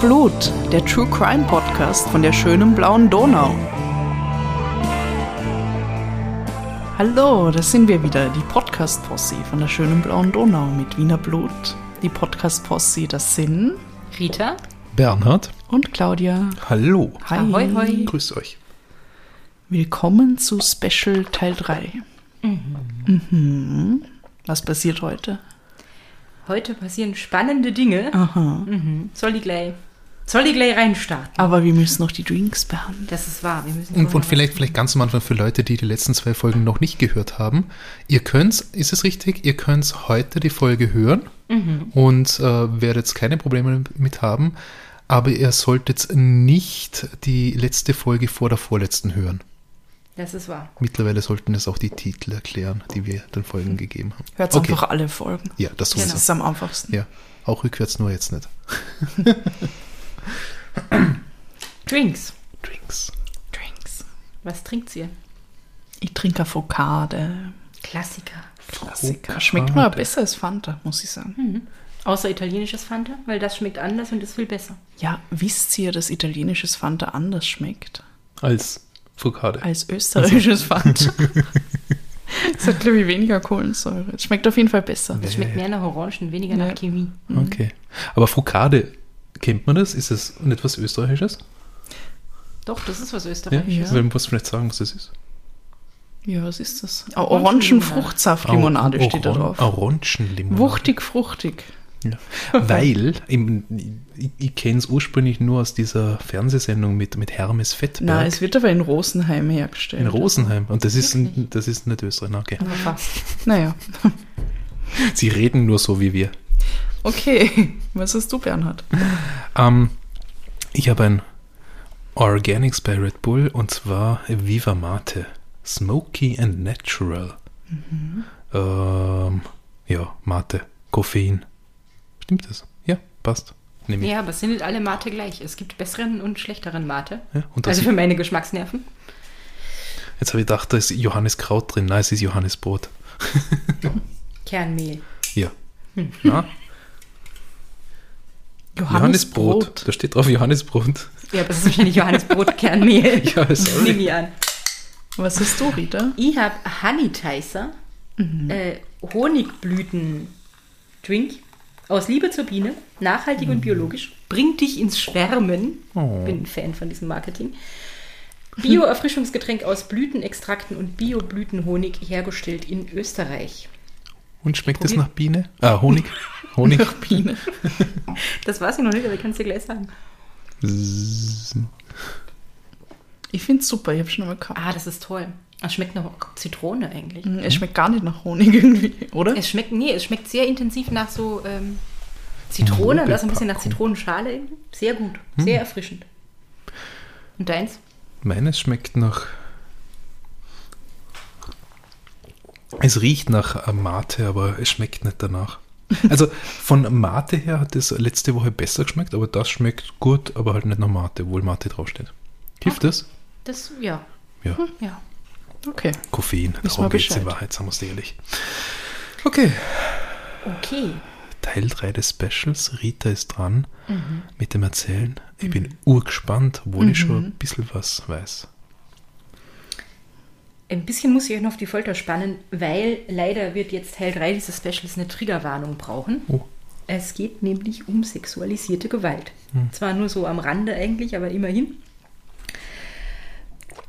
Blut, der True Crime Podcast von der schönen blauen Donau. Hallo, da sind wir wieder, die Podcast-Posse von der schönen blauen Donau mit Wiener Blut. Die Podcast-Posse, das sind Rita. Bernhard. und Claudia. Hallo. Hi. Ahoi, hoi. Grüß euch. Willkommen zu Special Teil 3. Mhm. Was passiert heute? Heute passieren spannende Dinge. Aha. Mhm. Soll die gleich, soll die gleich reinstarten? Aber wir müssen noch die Drinks behandeln. Das ist wahr. Wir müssen Und, und vielleicht, vielleicht ganz am Anfang für Leute, die die letzten zwei Folgen noch nicht gehört haben. Ihr könnt, ist es richtig, ihr könnt heute die Folge hören und äh, werdet keine Probleme mit haben. Aber ihr solltet nicht die letzte Folge vor der vorletzten hören. Das ist wahr. Mittlerweile sollten es auch die Titel erklären, die wir den Folgen gegeben haben. Hört Okay. einfach alle Folgen. Ja, das Genau. Das ist am einfachsten. Ja, auch rückwärts, nur jetzt nicht. Drinks. Drinks. Drinks. Was trinkt ihr? Ich trinke Avocado. Klassiker. Klassiker. Schmeckt mir aber besser als Fanta, muss ich sagen. Hm. Außer italienisches Fanta, weil das schmeckt anders und ist viel besser. Ja, wisst ihr, dass italienisches Fanta anders schmeckt Als Foucade. als österreichisches Fanta? Es hat, glaube ich, weniger Kohlensäure. Es schmeckt auf jeden Fall besser. Es schmeckt mehr nach Orangen, weniger Ja. nach Chemie. Okay. Aber Foucade, kennt man das? Ist es nicht was Österreichisches? Doch, das ist was Ja? Österreichisches. Also, muss vielleicht sagen, was das ist. Ja, was ist das? Orangenfruchtsaftlimonade Au- steht da drauf. Orangenlimonade. Wuchtig, fruchtig. Ja. Weil, im, ich, ich kenne es ursprünglich nur aus dieser Fernsehsendung mit, mit Hermes Fettberg Nein, es wird aber in Rosenheim hergestellt. in Rosenheim. Und das ist, das ist nicht Österreich. Okay. Aber fast. Naja. Sie reden nur so wie wir. Okay. Was hast du, Bernhard? Ähm, ich habe ein Organics bei Red Bull und zwar Viva Mate. Smoky and Natural. Ähm, ja, Mate. Koffein. Stimmt das? Ja, passt. Nehme ich. Ja, aber es sind nicht alle Mate gleich. Es gibt besseren und schlechteren Mate. Ja, und Also für meine Geschmacksnerven. Jetzt habe ich gedacht, da ist Johanniskraut drin. Nein, es ist Johannisbrot. Kernmehl. Ja. Na, Johannisbrot. Da steht drauf Johannisbrot. Ja, aber es ist wahrscheinlich Johannisbrot, Kernmehl. Ja, sorry. Nehme ich an. Was hast du, Rita? Ich habe Honey Ticer, äh, Honigblüten-Drink aus Liebe zur Biene, nachhaltig und biologisch, bringt dich ins Schwärmen. Oh. Bin ein Fan von diesem Marketing. Bio-Erfrischungsgetränk aus Blütenextrakten und Bio-Blütenhonig hergestellt in Österreich. Und schmeckt es Probier. nach Biene? Ah, Honig. Honig. Biene. Das weiß ich noch nicht, aber ich kann es dir gleich sagen. Ich finde es super, ich habe schon mal gehabt. Ah, das ist toll. Es schmeckt nach Zitrone eigentlich. Es schmeckt gar nicht nach Honig irgendwie, oder? Es schmeckt, nee, es schmeckt sehr intensiv nach so ähm, Zitrone, das ein bisschen nach. Zitronenschale. irgendwie. Sehr gut, sehr erfrischend. Und deins? Meines schmeckt nach. Es riecht nach Mate, aber es schmeckt nicht danach. Also von Mate her hat es letzte Woche besser geschmeckt, aber das schmeckt gut, aber halt nicht nach Mate, obwohl Mate draufsteht. Hilft das? Das, ja, Ja. ja. Okay. Koffein, darum geht es in. Wahrheit, sagen wir es ehrlich. Okay, Okay. Teil 3 des Specials. Rita ist dran Mhm. mit dem Erzählen. Ich bin urgespannt, obwohl ich schon ein bisschen was weiß. Ein bisschen muss ich euch noch auf die Folter spannen, weil leider wird jetzt Teil 3 dieses Specials eine Triggerwarnung brauchen. Oh. Es geht nämlich um sexualisierte Gewalt. Zwar nur so am Rande eigentlich, aber immerhin.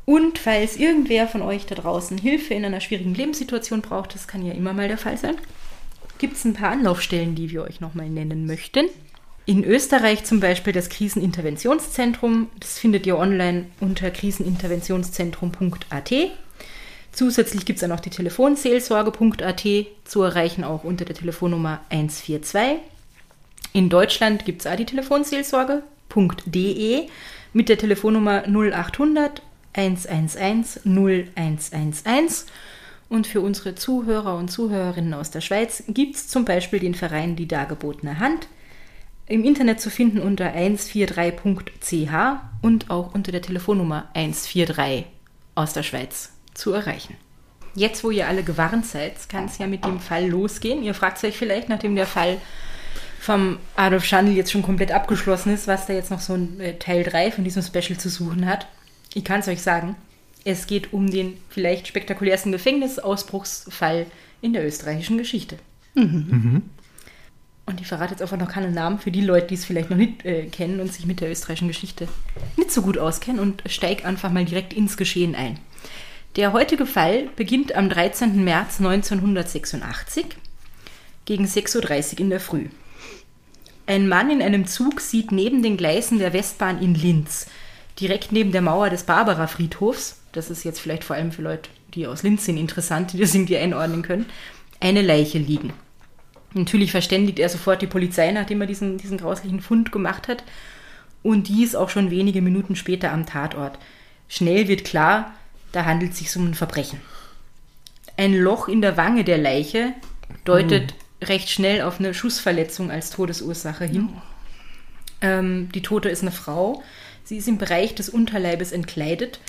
Und falls irgendwer von euch da draußen Hilfe in einer schwierigen Lebenssituation braucht, das kann ja immer mal der Fall sein, gibt es ein paar Anlaufstellen, die wir euch nochmal nennen möchten. In Österreich zum Beispiel das Kriseninterventionszentrum. Das findet ihr online unter kriseninterventionszentrum.at. Zusätzlich gibt es dann auch die Telefonseelsorge.at zu erreichen, auch unter der Telefonnummer 142. In Deutschland gibt es auch die Telefonseelsorge.de mit der Telefonnummer 0800 111 0111. Und für unsere Zuhörer und Zuhörerinnen aus der Schweiz gibt es zum Beispiel den Verein Die Dargebotene Hand. Im Internet zu finden unter 143.ch und auch unter der Telefonnummer 143 aus der Schweiz zu erreichen. Jetzt, wo ihr alle gewarnt seid, kann es ja mit dem Fall losgehen. Ihr fragt euch vielleicht, nachdem der Fall vom Adolf Schandl jetzt schon komplett abgeschlossen ist, was da jetzt noch so ein äh, Teil 3 von diesem Special zu suchen hat. Ich kann es euch sagen. Es geht um den vielleicht spektakulärsten Gefängnisausbruchsfall in der österreichischen Geschichte. Und ich verrate jetzt einfach noch keinen Namen für die Leute, die es vielleicht noch nicht äh, kennen und sich mit der österreichischen Geschichte nicht so gut auskennen und steig einfach mal direkt ins Geschehen ein. Der heutige Fall beginnt am 13. März 1986 gegen 6.30 Uhr in der Früh. Ein Mann in einem Zug sieht neben den Gleisen der Westbahn in Linz, direkt neben der Mauer des Barbara-Friedhofs, das ist jetzt vielleicht vor allem für Leute, die aus Linz sind, interessant, die das irgendwie einordnen können, eine Leiche liegen. Natürlich verständigt er sofort die Polizei, nachdem er diesen, diesen grauslichen Fund gemacht hat. Und die ist auch schon wenige Minuten später am Tatort. Schnell wird klar, da handelt es sich um ein Verbrechen. Ein Loch in der Wange der Leiche deutet recht schnell auf eine Schussverletzung als Todesursache hin. Ähm, die Tote ist eine Frau. Sie ist im Bereich des Unterleibes entkleidet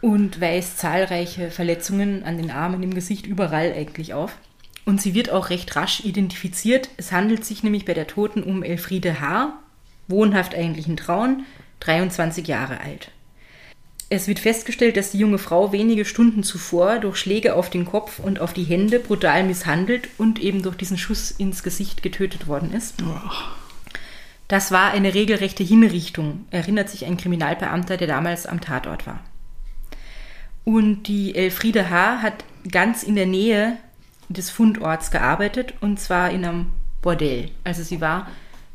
und weist zahlreiche Verletzungen an den Armen, im Gesicht, überall eigentlich auf. Und sie wird auch recht rasch identifiziert. Es handelt sich nämlich bei der Toten um Elfriede H., wohnhaft eigentlich in Traun, 23 Jahre alt. Es wird festgestellt, dass die junge Frau wenige Stunden zuvor durch Schläge auf den Kopf und auf die Hände brutal misshandelt und eben durch diesen Schuss ins Gesicht getötet worden ist. Das war eine regelrechte Hinrichtung, erinnert sich ein Kriminalbeamter, der damals am Tatort war. Und die Elfriede H. hat ganz in der Nähe des Fundorts gearbeitet und zwar in einem Bordell. Also sie war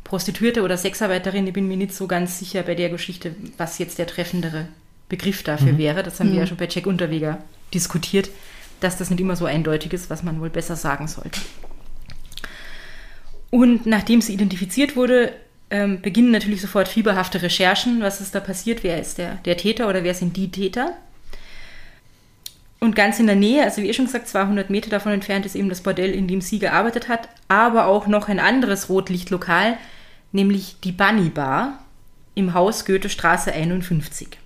Prostituierte oder Sexarbeiterin, ich bin mir nicht so ganz sicher bei der Geschichte, was jetzt der treffendere Begriff dafür wäre. Das haben wir ja schon bei Jack Unterweger diskutiert, dass das nicht immer so eindeutig ist, was man wohl besser sagen sollte. Und nachdem sie identifiziert wurde, ähm, beginnen natürlich sofort fieberhafte Recherchen. Was ist da passiert? Wer ist der, der Täter oder wer sind die Täter? Und ganz in der Nähe, also wie ihr schon gesagt, 200 Meter davon entfernt ist eben das Bordell, in dem sie gearbeitet hat, aber auch noch ein anderes Rotlichtlokal, nämlich die Bunny Bar im Haus Goethestraße 51.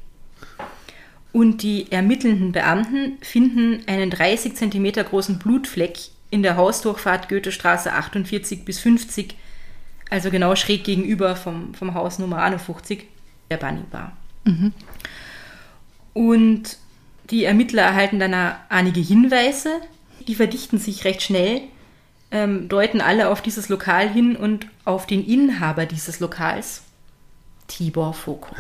Und die ermittelnden Beamten finden einen 30 Zentimeter großen Blutfleck in der Hausdurchfahrt Goethestraße 48 bis 50, also genau schräg gegenüber vom, vom Haus Nummer 51, der Bunny Bar. Und die Ermittler erhalten dann einige Hinweise, die verdichten sich recht schnell, ähm, deuten alle auf dieses Lokal hin und auf den Inhaber dieses Lokals, Tibor Foko.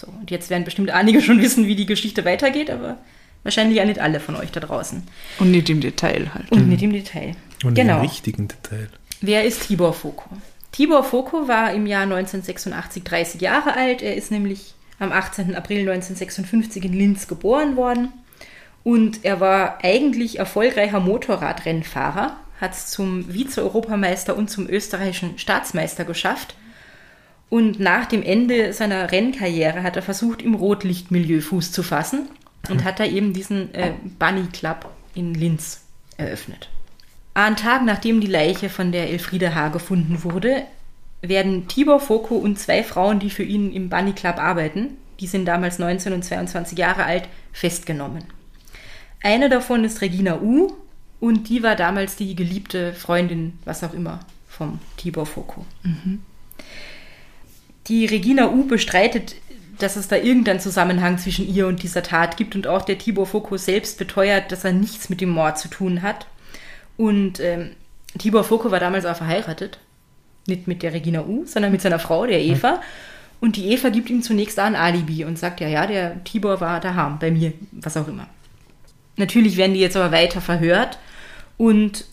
So, und jetzt werden bestimmt einige schon wissen, wie die Geschichte weitergeht, aber wahrscheinlich ja nicht alle von euch da draußen. Und nicht im Detail halt. Und nicht im Detail. Und genau. im richtigen Detail. Wer ist Tibor Foko? Tibor Foko war im Jahr 1986 30 Jahre alt. Er ist nämlich am 18. April 1956 in Linz geboren worden. Und er war eigentlich erfolgreicher Motorradrennfahrer, hat es zum Vize-Europameister und zum österreichischen Staatsmeister geschafft. Und nach dem Ende seiner Rennkarriere hat er versucht, im Rotlichtmilieu Fuß zu fassen und hat da eben diesen äh, Bunny Club in Linz eröffnet. Einen Tag nachdem die Leiche von der Elfriede H. gefunden wurde, werden Tibor Foko und zwei Frauen, die für ihn im Bunny Club arbeiten, die sind damals 19 und 22 Jahre alt, festgenommen. Eine davon ist Regina U. und die war damals die geliebte Freundin, was auch immer, vom Tibor Foko. Die Regina U. bestreitet, dass es da irgendeinen Zusammenhang zwischen ihr und dieser Tat gibt und auch der Tibor Foko selbst beteuert, dass er nichts mit dem Mord zu tun hat. Und ähm, Tibor Foko war damals auch verheiratet. Nicht mit der Regina U., sondern mit seiner Frau, der Eva. Und die Eva gibt ihm zunächst ein Alibi und sagt, ja, ja, der Tibor war daheim, bei mir, was auch immer. Natürlich werden die jetzt aber weiter verhört und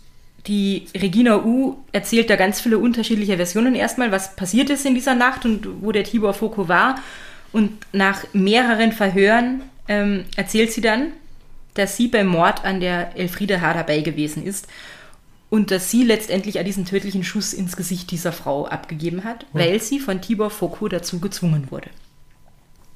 die Regina U erzählt da ganz viele unterschiedliche Versionen erstmal, was passiert ist in dieser Nacht und wo der Tibor Foko war. Und nach mehreren Verhören ähm, erzählt sie dann, dass sie beim Mord an der Elfriede H. dabei gewesen ist und dass sie letztendlich diesen tödlichen Schuss ins Gesicht dieser Frau abgegeben hat, weil sie von Tibor Foko dazu gezwungen wurde.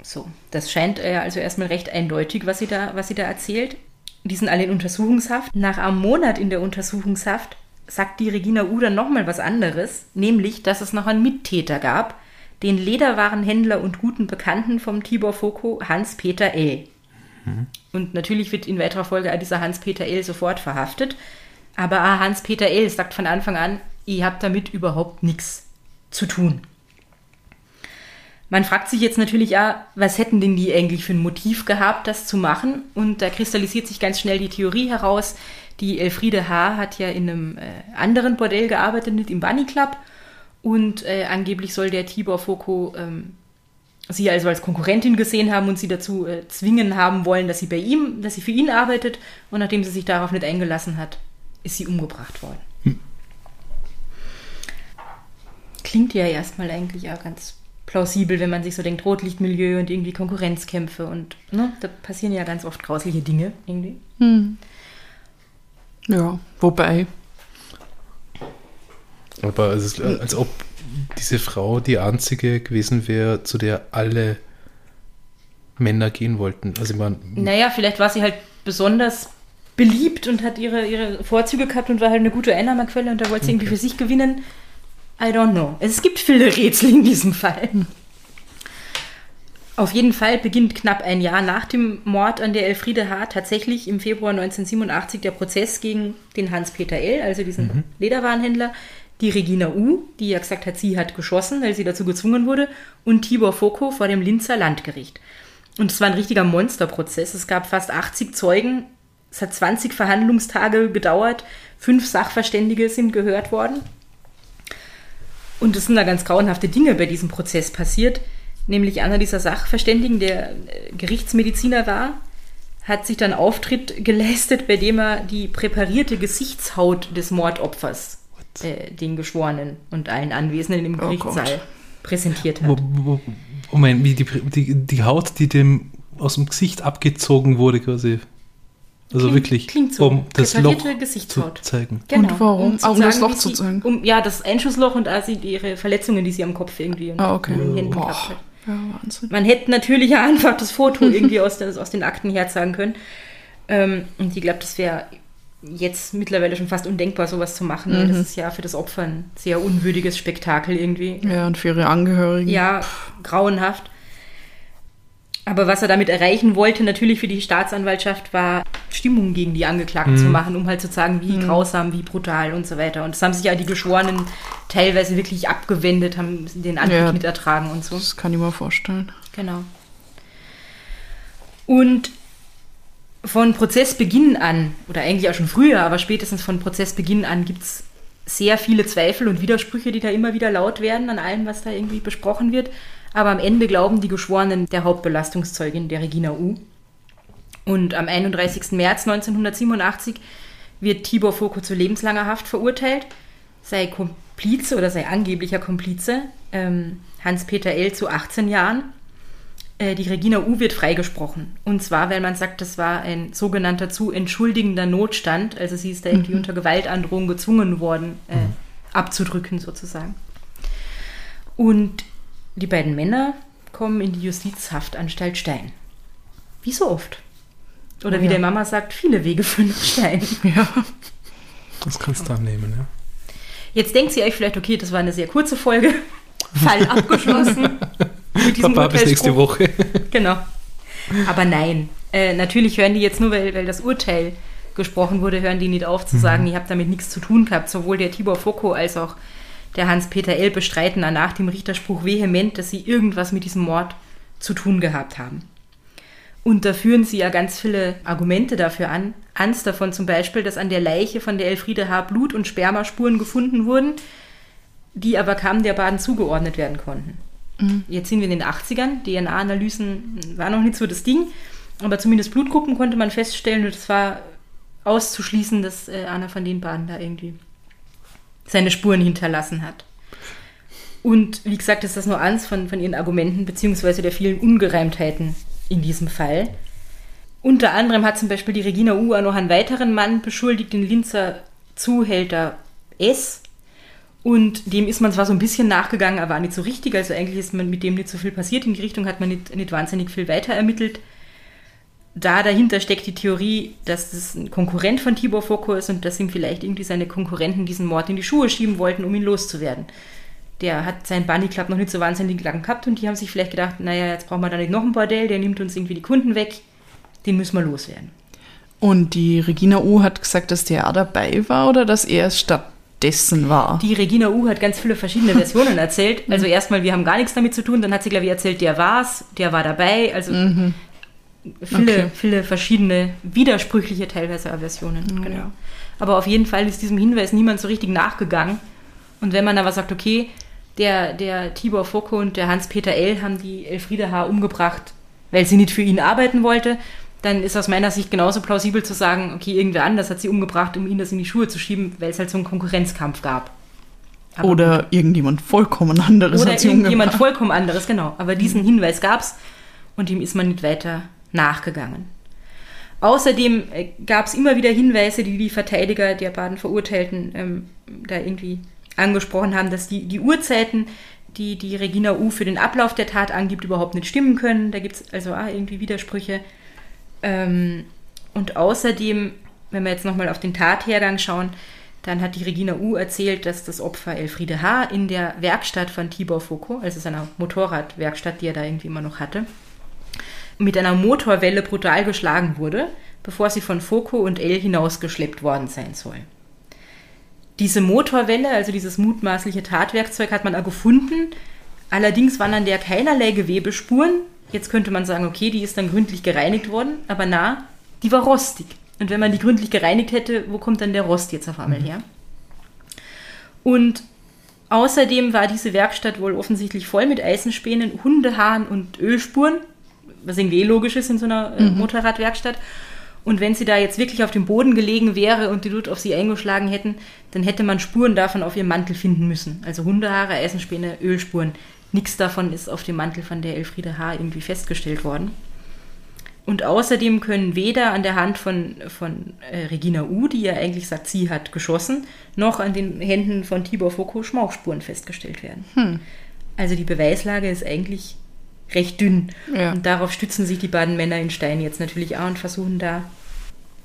So, das scheint äh, also erstmal recht eindeutig, was sie da, was sie da erzählt. Die sind alle in Untersuchungshaft. Nach einem Monat in der Untersuchungshaft sagt die Regina U dann nochmal was anderes, nämlich, dass es noch einen Mittäter gab, den Lederwarenhändler und guten Bekannten vom Tibor Foko, Hans-Peter L. Und natürlich wird in weiterer Folge auch dieser Hans-Peter L. sofort verhaftet. Aber Hans-Peter L. sagt von Anfang an, ihr habt damit überhaupt nichts zu tun. Man fragt sich jetzt natürlich auch, was hätten denn die eigentlich für ein Motiv gehabt, das zu machen? Und da kristallisiert sich ganz schnell die Theorie heraus. Die Elfriede H. hat ja in einem äh, anderen Bordell gearbeitet, nicht im Bunny Club. Und äh, angeblich soll der Tibor Foko ähm, sie also als Konkurrentin gesehen haben und sie dazu äh, zwingen haben wollen, dass sie bei ihm, dass sie für ihn arbeitet. Und nachdem sie sich darauf nicht eingelassen hat, ist sie umgebracht worden. Hm. Klingt ja erstmal eigentlich auch ganz plausibel, wenn man sich so denkt, Rotlichtmilieu und irgendwie Konkurrenzkämpfe und ne, da passieren ja ganz oft grausliche Dinge irgendwie. Hm. Ja, wobei. Aber es ist, als ob diese Frau die einzige gewesen wäre, zu der alle Männer gehen wollten. Also man. Naja, vielleicht war sie halt besonders beliebt und hat ihre, ihre Vorzüge gehabt und war halt eine gute Einnahmequelle und da wollte sie okay. irgendwie für sich gewinnen. I don't know. Es gibt viele Rätsel in diesem Fall. Auf jeden Fall beginnt knapp ein Jahr nach dem Mord an der Elfriede H. tatsächlich im Februar 1987 der Prozess gegen den Hans-Peter L., also diesen mhm. Lederwarenhändler, die Regina U., die ja gesagt hat, sie hat geschossen, weil sie dazu gezwungen wurde, und Tibor Foko vor dem Linzer Landgericht. Und es war ein richtiger Monsterprozess. Es gab fast 80 Zeugen, es hat 20 Verhandlungstage gedauert, fünf Sachverständige sind gehört worden. Und es sind da ganz grauenhafte Dinge bei diesem Prozess passiert. Nämlich einer dieser Sachverständigen, der äh, Gerichtsmediziner war, hat sich dann Auftritt geleistet, bei dem er die präparierte Gesichtshaut des Mordopfers äh, den Geschworenen und allen Anwesenden im oh Gerichtssaal oh präsentiert hat. Moment, wie die, die, die Haut, die dem aus dem Gesicht abgezogen wurde, quasi. Also klingt, wirklich, klingt so. um das Loch Gesichtshaut. zu zeigen. Genau. Und warum? Um, um das Loch zu zeigen? Um, ja, das Einschussloch und also ihre Verletzungen, die sie am Kopf irgendwie und ah, okay. in den Händen Boah. gehabt hat. Ja, Wahnsinn. Man hätte natürlich ja einfach das Foto irgendwie aus, des, aus den Akten herzeigen können. Ähm, und ich glaube, das wäre jetzt mittlerweile schon fast undenkbar, sowas zu machen. Mhm. Das ist ja für das Opfer ein sehr unwürdiges Spektakel irgendwie. Ja, und für ihre Angehörigen. Ja, grauenhaft. Aber was er damit erreichen wollte, natürlich für die Staatsanwaltschaft, war Stimmung gegen die Angeklagten mhm. zu machen, um halt zu sagen, wie mhm. grausam, wie brutal und so weiter. Und das haben sich ja die Geschworenen teilweise wirklich abgewendet, haben den Anblick ja, mit ertragen und so. Das kann ich mir vorstellen. Genau. Und von Prozessbeginn an, oder eigentlich auch schon früher, aber spätestens von Prozessbeginn an gibt es sehr viele Zweifel und Widersprüche, die da immer wieder laut werden an allem, was da irgendwie besprochen wird. Aber am Ende glauben die Geschworenen der Hauptbelastungszeugin, der Regina U. Und am 31. März 1987 wird Tibor Foko zu lebenslanger Haft verurteilt. Sei Komplize oder sei angeblicher Komplize ähm, Hans-Peter L. zu 18 Jahren. Äh, die Regina U. wird freigesprochen. Und zwar, weil man sagt, das war ein sogenannter zu entschuldigender Notstand. Also sie ist da irgendwie mhm. unter Gewaltandrohung gezwungen worden, äh, mhm. abzudrücken sozusagen. Und die beiden Männer kommen in die Justizhaftanstalt Stein. Wie so oft. Oder oh, wie ja. der Mama sagt, viele Wege führen nach Stein. Ja. Das kannst du annehmen, ja. Jetzt denkt ihr euch vielleicht, okay, das war eine sehr kurze Folge. Fall abgeschlossen. mit diesem Papa, bis nächste Woche. genau. Aber nein. Äh, natürlich hören die jetzt nur, weil, weil das Urteil gesprochen wurde, hören die nicht auf zu sagen, mhm. ich habe damit nichts zu tun gehabt. Sowohl der Tibor Foko als auch der Hans-Peter L. bestreiten nach dem Richterspruch vehement, dass sie irgendwas mit diesem Mord zu tun gehabt haben. Und da führen sie ja ganz viele Argumente dafür an. Eins davon zum Beispiel, dass an der Leiche von der Elfriede H. Blut- und Spermaspuren gefunden wurden, die aber kaum der Baden zugeordnet werden konnten. Mhm. Jetzt sind wir in den 80ern, DNA-Analysen war noch nicht so das Ding, aber zumindest Blutgruppen konnte man feststellen und es war auszuschließen, dass äh, einer von den Baden da irgendwie seine Spuren hinterlassen hat. Und wie gesagt, ist das nur eins von, von ihren Argumenten, beziehungsweise der vielen Ungereimtheiten in diesem Fall. Unter anderem hat zum Beispiel die Regina Ua noch einen weiteren Mann beschuldigt, den Linzer Zuhälter S. Und dem ist man zwar so ein bisschen nachgegangen, aber nicht so richtig. Also eigentlich ist man mit dem nicht so viel passiert. In die Richtung hat man nicht, nicht wahnsinnig viel weiter ermittelt da dahinter steckt die Theorie, dass das ein Konkurrent von Tibor Foko ist und dass ihm vielleicht irgendwie seine Konkurrenten diesen Mord in die Schuhe schieben wollten, um ihn loszuwerden. Der hat seinen Bunny Club noch nicht so wahnsinnig lang gehabt und die haben sich vielleicht gedacht, naja, jetzt brauchen wir da nicht noch ein Bordell, der nimmt uns irgendwie die Kunden weg, den müssen wir loswerden. Und die Regina U hat gesagt, dass der dabei war oder dass er es statt dessen war. Die Regina U hat ganz viele verschiedene Versionen erzählt. Also erstmal, wir haben gar nichts damit zu tun. Dann hat sie, glaube ich, erzählt, der war's, der war dabei. Also viele, Okay. viele verschiedene, widersprüchliche teilweise Versionen. Ja. Genau. Aber auf jeden Fall ist diesem Hinweis niemand so richtig nachgegangen. Und wenn man aber sagt, okay, der, der Tibor Foko und der Hans-Peter L. haben die Elfriede H. umgebracht, weil sie nicht für ihn arbeiten wollte, dann ist aus meiner Sicht genauso plausibel zu sagen, okay, irgendwer anders hat sie umgebracht, um ihnen das in die Schuhe zu schieben, weil es halt so einen Konkurrenzkampf gab. Aber Oder irgendjemand vollkommen anderes oder hat sie irgendjemand umgebracht. vollkommen anderes, genau. Aber diesen Hinweis gab es und ihm ist man nicht weiter nachgegangen. Außerdem gab es immer wieder Hinweise, die die Verteidiger der beiden Verurteilten ähm, da irgendwie angesprochen haben, dass die, die Uhrzeiten, die die Regina U für den Ablauf der Tat angibt, überhaupt nicht stimmen können. Da gibt es also auch irgendwie Widersprüche. Ähm, und außerdem, wenn wir jetzt nochmal auf den Tathergang schauen, dann hat die Regina U erzählt, dass das Opfer Elfriede H. in der Werkstatt von Tibor Foko, also seiner Motorradwerkstatt, die er da irgendwie immer noch hatte, mit einer Motorwelle brutal geschlagen wurde, bevor sie von Foko und L hinausgeschleppt worden sein soll. Diese Motorwelle, also dieses mutmaßliche Tatwerkzeug, hat man auch gefunden. Allerdings waren an der keinerlei Gewebespuren. Jetzt könnte man sagen, okay, die ist dann gründlich gereinigt worden, aber na, die war rostig. Und wenn man die gründlich gereinigt hätte, wo kommt dann der Rost jetzt auf einmal her? Und außerdem war diese Werkstatt wohl offensichtlich voll mit Eisenspänen, Hundehaaren und Ölspuren, was irgendwie eh logisch ist in so einer äh, Motorradwerkstatt. Und wenn sie da jetzt wirklich auf dem Boden gelegen wäre und die dort auf sie eingeschlagen hätten, dann hätte man Spuren davon auf ihrem Mantel finden müssen. Also Hundehaare, Eisenspäne, Ölspuren. Nichts davon ist auf dem Mantel von der Elfriede H. irgendwie festgestellt worden. Und außerdem können weder an der Hand von, von äh, Regina U., die ja eigentlich sagt, sie hat geschossen, noch an den Händen von Tibor Foko Schmauchspuren festgestellt werden. Also die Beweislage ist eigentlich recht dünn. Ja. Und darauf stützen sich die beiden Männer in Stein jetzt natürlich auch und versuchen da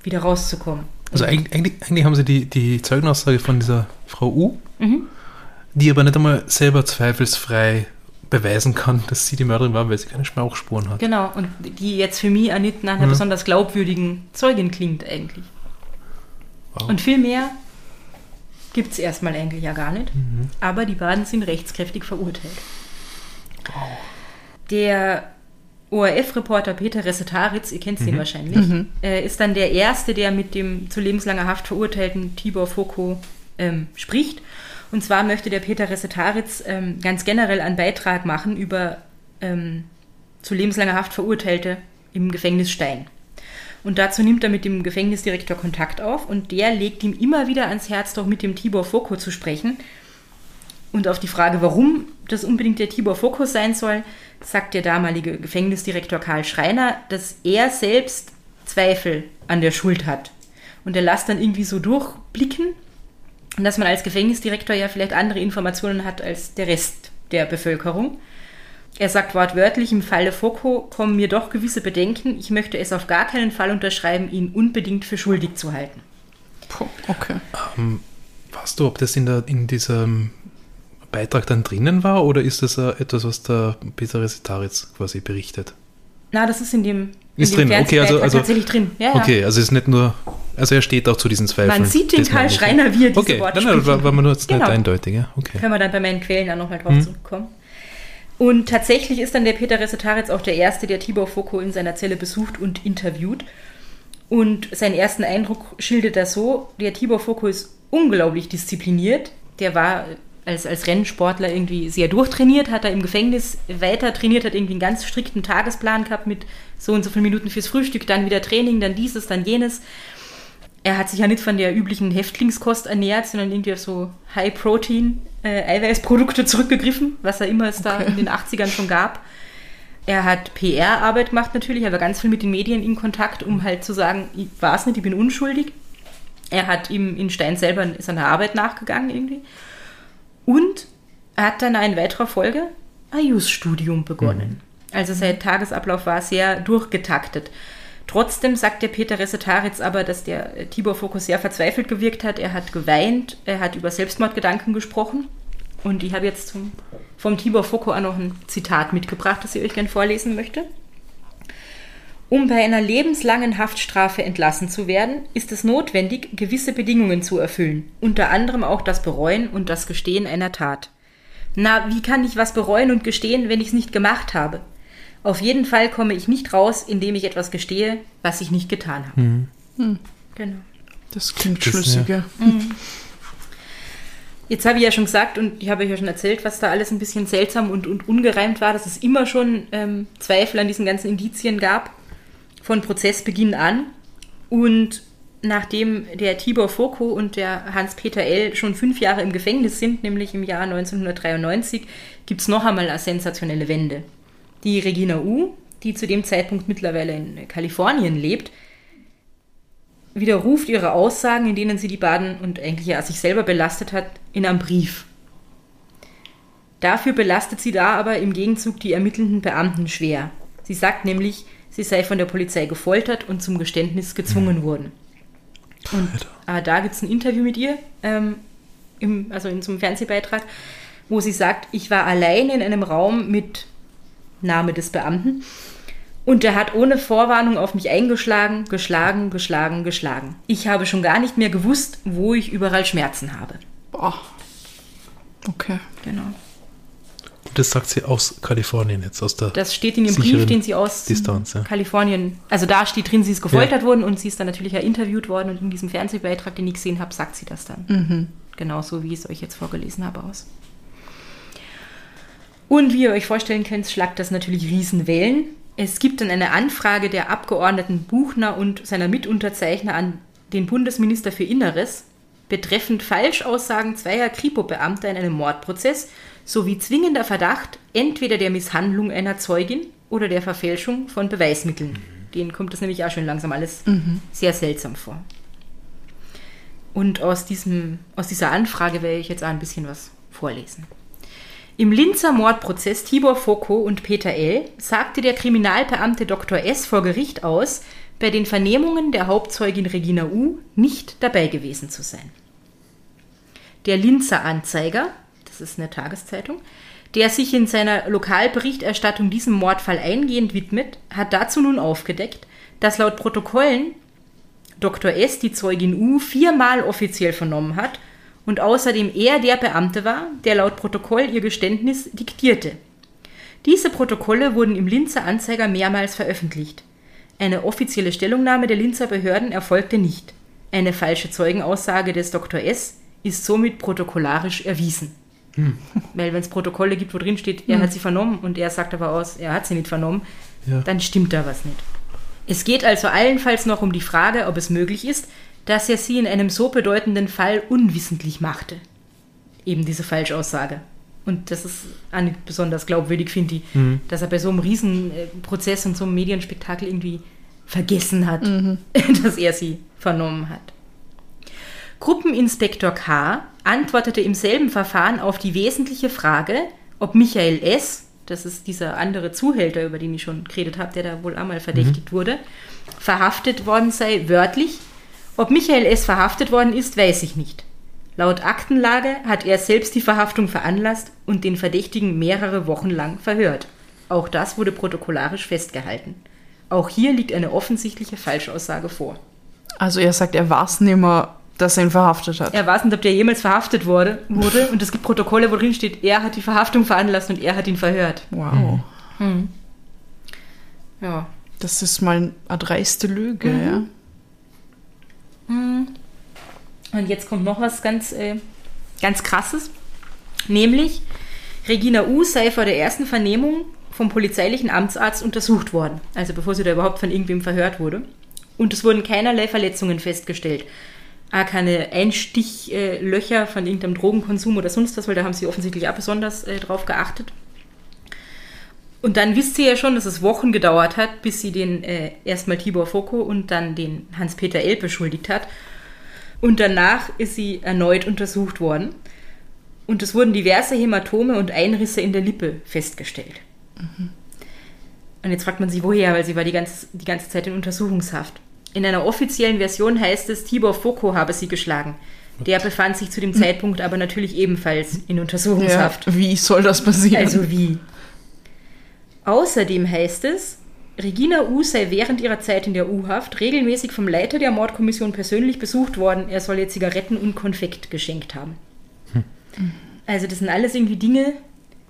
wieder rauszukommen. Also eigentlich, eigentlich, eigentlich haben sie die, die Zeugenaussage von dieser Frau U, Mhm. die aber nicht einmal selber zweifelsfrei beweisen kann, dass sie die Mörderin war, weil sie keine Schmauchspuren hat. Genau, und die jetzt für mich auch nicht nach einer Mhm. besonders glaubwürdigen Zeugin klingt eigentlich. Wow. Und viel mehr gibt es erstmal eigentlich ja gar nicht. Aber die beiden sind rechtskräftig verurteilt. Der ORF-Reporter Peter Resetaritz, ihr kennt ihn wahrscheinlich, äh, ist dann der Erste, der mit dem zu lebenslanger Haft verurteilten Tibor Foko ähm, spricht. Und zwar möchte der Peter Resetaritz ähm, ganz generell einen Beitrag machen über ähm, zu lebenslanger Haft Verurteilte im Gefängnis Stein. Und dazu nimmt er mit dem Gefängnisdirektor Kontakt auf und der legt ihm immer wieder ans Herz, doch mit dem Tibor Foko zu sprechen. Und auf die Frage, warum das unbedingt der Tibor Foko sein soll, sagt der damalige Gefängnisdirektor Karl Schreiner, dass er selbst Zweifel an der Schuld hat. Und er lässt dann irgendwie so durchblicken, dass man als Gefängnisdirektor ja vielleicht andere Informationen hat als der Rest der Bevölkerung. Er sagt wortwörtlich, im Falle Foko kommen mir doch gewisse Bedenken. Ich möchte es auf gar keinen Fall unterschreiben, ihn unbedingt für schuldig zu halten. Puh, okay. Weißt du, ob das in, der, in diesem Beitrag dann drinnen war oder ist das äh, etwas, was der Peter Resetaritz quasi berichtet? Na, das ist in dem, Ist drin, okay, also- also- tatsächlich drin. Ja, ja. Okay, also ist nicht nur, also er steht auch zu diesen Zweifeln. Man sieht den Karl. Schreiner, wie er diese Okay, Worte nein, war, war mir nur jetzt Genau. nicht eindeutig, ja, okay. Können wir dann bei meinen Quellen auch nochmal drauf Mhm. zurückkommen. Und tatsächlich ist dann der Peter Resetaritz auch der Erste, der Tibor Foko in seiner Zelle besucht und interviewt. Und seinen ersten Eindruck schildert er so, der Tibor Foko ist unglaublich diszipliniert. Der war als, als Rennsportler irgendwie sehr durchtrainiert, hat er im Gefängnis weiter trainiert, hat irgendwie einen ganz strikten Tagesplan gehabt mit so und so vielen Minuten fürs Frühstück, dann wieder Training, dann dieses, dann jenes. Er hat sich ja nicht von der üblichen Häftlingskost ernährt, sondern irgendwie auf so High-Protein äh, zurückgegriffen, was er immer es da Okay. in den 80ern schon gab. Er hat PR-Arbeit gemacht natürlich, er war ganz viel mit den Medien in Kontakt, um halt zu sagen, ich war es nicht, ich bin unschuldig. Er hat ihm in Stein selber seiner Arbeit nachgegangen irgendwie. Und er hat dann in weiterer Folge ein Jus-Studium begonnen. Also sein Tagesablauf war sehr durchgetaktet. Trotzdem sagt der Peter Resetaritz aber, dass der Tibor Fokus sehr verzweifelt gewirkt hat. Er hat geweint, er hat über Selbstmordgedanken gesprochen. Und ich habe jetzt zum, vom Tibor Foko auch noch ein Zitat mitgebracht, das ich euch gerne vorlesen möchte. Um bei einer lebenslangen Haftstrafe entlassen zu werden, ist es notwendig, gewisse Bedingungen zu erfüllen, unter anderem auch das Bereuen und das Gestehen einer Tat. Na, wie kann ich was bereuen und gestehen, wenn ich es nicht gemacht habe? Auf jeden Fall komme ich nicht raus, indem ich etwas gestehe, was ich nicht getan habe. Mhm. Genau. Das klingt Das, schlüssiger. Jetzt habe ich ja schon gesagt und ich habe euch ja schon erzählt, was da alles ein bisschen seltsam und, und ungereimt war, dass es immer schon ähm, Zweifel an diesen ganzen Indizien gab, von Prozessbeginn an. Und nachdem der Tibor Foko und der Hans-Peter L. schon fünf Jahre im Gefängnis sind, nämlich im Jahr 1993, gibt es noch einmal eine sensationelle Wende. Die Regina U., die zu dem Zeitpunkt mittlerweile in Kalifornien lebt, widerruft ihre Aussagen, in denen sie die Baden und eigentlich ja sich selber belastet hat, in einem Brief. Dafür belastet sie da aber im Gegenzug die ermittelnden Beamten schwer. Sie sagt nämlich, sie sei von der Polizei gefoltert und zum Geständnis gezwungen worden. Und äh, da gibt es ein Interview mit ihr, ähm, im, also in so einem Fernsehbeitrag, wo sie sagt, ich war allein in einem Raum mit Name des Beamten und der hat ohne Vorwarnung auf mich eingeschlagen, geschlagen, geschlagen, geschlagen. Ich habe schon gar nicht mehr gewusst, wo ich überall Schmerzen habe. Boah. Okay. Genau. Das sagt sie aus Kalifornien jetzt, aus der. Das steht in dem Brief, den sie aus Distanz, ja. Kalifornien, also da steht drin, sie ist gefoltert worden und sie ist dann natürlich ja interviewt worden und in diesem Fernsehbeitrag, den ich gesehen habe, sagt sie das dann. Genauso wie ich es euch jetzt vorgelesen habe aus. Und wie ihr euch vorstellen könnt, schlagt das natürlich Riesenwellen. Es gibt dann eine Anfrage der Abgeordneten Buchner und seiner Mitunterzeichner an den Bundesminister für Inneres betreffend Falschaussagen zweier Kripo-Beamter in einem Mordprozess sowie zwingender Verdacht entweder der Misshandlung einer Zeugin oder der Verfälschung von Beweismitteln. Denen kommt das nämlich auch schon langsam alles sehr seltsam vor. Und aus, diesem, aus dieser Anfrage werde ich jetzt auch ein bisschen was vorlesen. Im Linzer Mordprozess Tibor Foko und Peter L. sagte der Kriminalbeamte Dr. S. vor Gericht aus, bei den Vernehmungen der Hauptzeugin Regina U. nicht dabei gewesen zu sein. Der Linzer Anzeiger, das ist eine Tageszeitung, der sich in seiner Lokalberichterstattung diesem Mordfall eingehend widmet, hat dazu nun aufgedeckt, dass laut Protokollen Dr. S. die Zeugin U viermal offiziell vernommen hat und außerdem er der Beamte war, der laut Protokoll ihr Geständnis diktierte. Diese Protokolle wurden im Linzer Anzeiger mehrmals veröffentlicht. Eine offizielle Stellungnahme der Linzer Behörden erfolgte nicht. Eine falsche Zeugenaussage des Dr. S. ist somit protokollarisch erwiesen. Weil wenn es Protokolle gibt, wo drin steht, er hat sie vernommen und er sagt aber aus, er hat sie nicht vernommen, Ja. dann stimmt da was nicht. Es geht also allenfalls noch um die Frage, ob es möglich ist, dass er sie in einem so bedeutenden Fall unwissentlich machte. Eben diese Falschaussage. Und das ist auch nicht besonders glaubwürdig, finde ich, dass er bei so einem Riesenprozess und so einem Medienspektakel irgendwie vergessen hat, dass er sie vernommen hat. Gruppeninspektor K. antwortete im selben Verfahren auf die wesentliche Frage, ob Michael S., das ist dieser andere Zuhälter, über den ich schon geredet habe, der da wohl einmal verdächtigt wurde, verhaftet worden sei, wörtlich. Ob Michael S. verhaftet worden ist, weiß ich nicht. Laut Aktenlage hat er selbst die Verhaftung veranlasst und den Verdächtigen mehrere Wochen lang verhört. Auch das wurde protokollarisch festgehalten. Auch hier liegt eine offensichtliche Falschaussage vor. Also er sagt, er weiß nicht mehr, dass er ihn verhaftet hat. Er weiß nicht, ob der jemals verhaftet wurde, wurde und es gibt Protokolle, wo drin steht, er hat die Verhaftung veranlasst und er hat ihn verhört. Wow. Ja. Das ist mal eine dreiste Lüge, ja. Und jetzt kommt noch was ganz, äh, ganz Krasses. Nämlich, Regina U. sei vor der ersten Vernehmung vom polizeilichen Amtsarzt untersucht worden. Also bevor sie da überhaupt von irgendwem verhört wurde. Und es wurden keinerlei Verletzungen festgestellt. Auch keine Einstichlöcher von irgendeinem Drogenkonsum oder sonst was, weil da haben sie offensichtlich auch besonders äh, drauf geachtet. Und dann wisst ihr ja schon, dass es Wochen gedauert hat, bis sie den äh, erstmal Tibor Foko und dann den Hans-Peter L. beschuldigt hat. Und danach ist sie erneut untersucht worden. Und es wurden diverse Hämatome und Einrisse in der Lippe festgestellt. Und jetzt fragt man sich, woher, weil sie war die ganze, die ganze Zeit in Untersuchungshaft. In einer offiziellen Version heißt es, Tibor Foko habe sie geschlagen. Der befand sich zu dem Zeitpunkt aber natürlich ebenfalls in ja. Untersuchungshaft. Wie soll das passieren? Also wie? Außerdem heißt es, Regina U sei während ihrer Zeit in der U-Haft regelmäßig vom Leiter der Mordkommission persönlich besucht worden. Er soll ihr Zigaretten und Konfekt geschenkt haben. Also das sind alles irgendwie Dinge,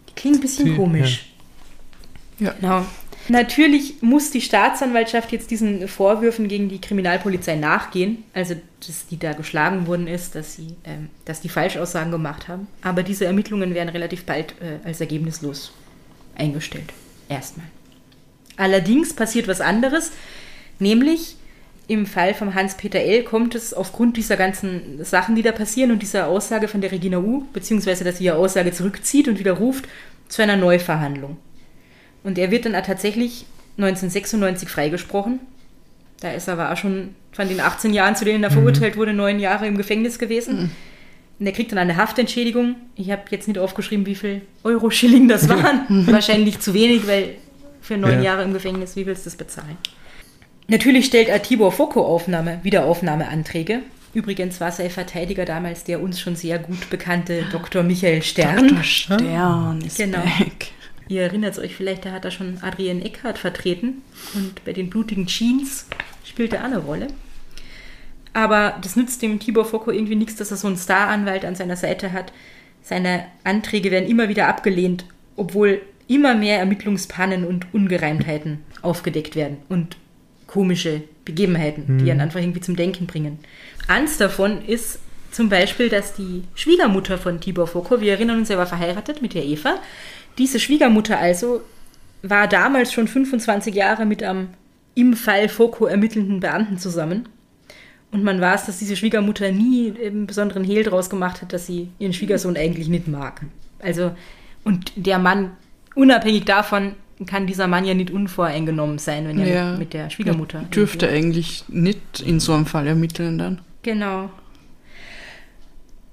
die klingen ein bisschen Die- komisch. Ja. Genau. Natürlich muss die Staatsanwaltschaft jetzt diesen Vorwürfen gegen die Kriminalpolizei nachgehen, also dass die da geschlagen worden ist, dass sie, ähm, dass die Falschaussagen gemacht haben. Aber diese Ermittlungen werden relativ bald äh, als ergebnislos eingestellt. Erstmal. Allerdings passiert was anderes, nämlich im Fall von Hans-Peter L. kommt es aufgrund dieser ganzen Sachen, die da passieren und dieser Aussage von der Regina U, beziehungsweise dass sie ihre Aussage zurückzieht und widerruft, zu einer Neuverhandlung. Und er wird dann auch tatsächlich 1996 freigesprochen. Da ist er aber auch schon von den 18 Jahren, zu denen er verurteilt wurde, neun Jahre im Gefängnis gewesen. Und er kriegt dann eine Haftentschädigung. Ich habe jetzt nicht aufgeschrieben, wie viel Euro Schilling das waren. Wahrscheinlich zu wenig, weil für neun Ja. Jahre im Gefängnis, wie willst du das bezahlen? Natürlich stellt er Tibor Foko Aufnahme, Wiederaufnahmeanträge. Übrigens war sein Verteidiger damals der uns schon sehr gut bekannte Dr. Michael Stern. Dr. Stern ist Genau. back. Ihr erinnert euch vielleicht, da hat er schon Adrienne Eckhardt vertreten und bei den blutigen Jeans spielt er auch eine Rolle. Aber das nützt dem Tibor Foko irgendwie nichts, dass er so einen Staranwalt an seiner Seite hat. Seine Anträge werden immer wieder abgelehnt, obwohl immer mehr Ermittlungspannen und Ungereimtheiten aufgedeckt werden und komische Begebenheiten, die einen einfach irgendwie zum Denken bringen. Eins davon ist zum Beispiel, dass die Schwiegermutter von Tibor Foko, wir erinnern uns, er war verheiratet mit der Eva, diese Schwiegermutter also war damals schon 25 Jahre mit am im Fall Foko ermittelnden Beamten zusammen. Und man weiß, dass diese Schwiegermutter nie einen besonderen Hehl draus gemacht hat, dass sie ihren Schwiegersohn eigentlich nicht mag. Also, und der Mann, unabhängig davon, kann dieser Mann ja nicht unvoreingenommen sein, wenn er Ja. mit, mit der Schwiegermutter. Er dürfte eigentlich nicht in so einem Fall ermitteln dann. Genau.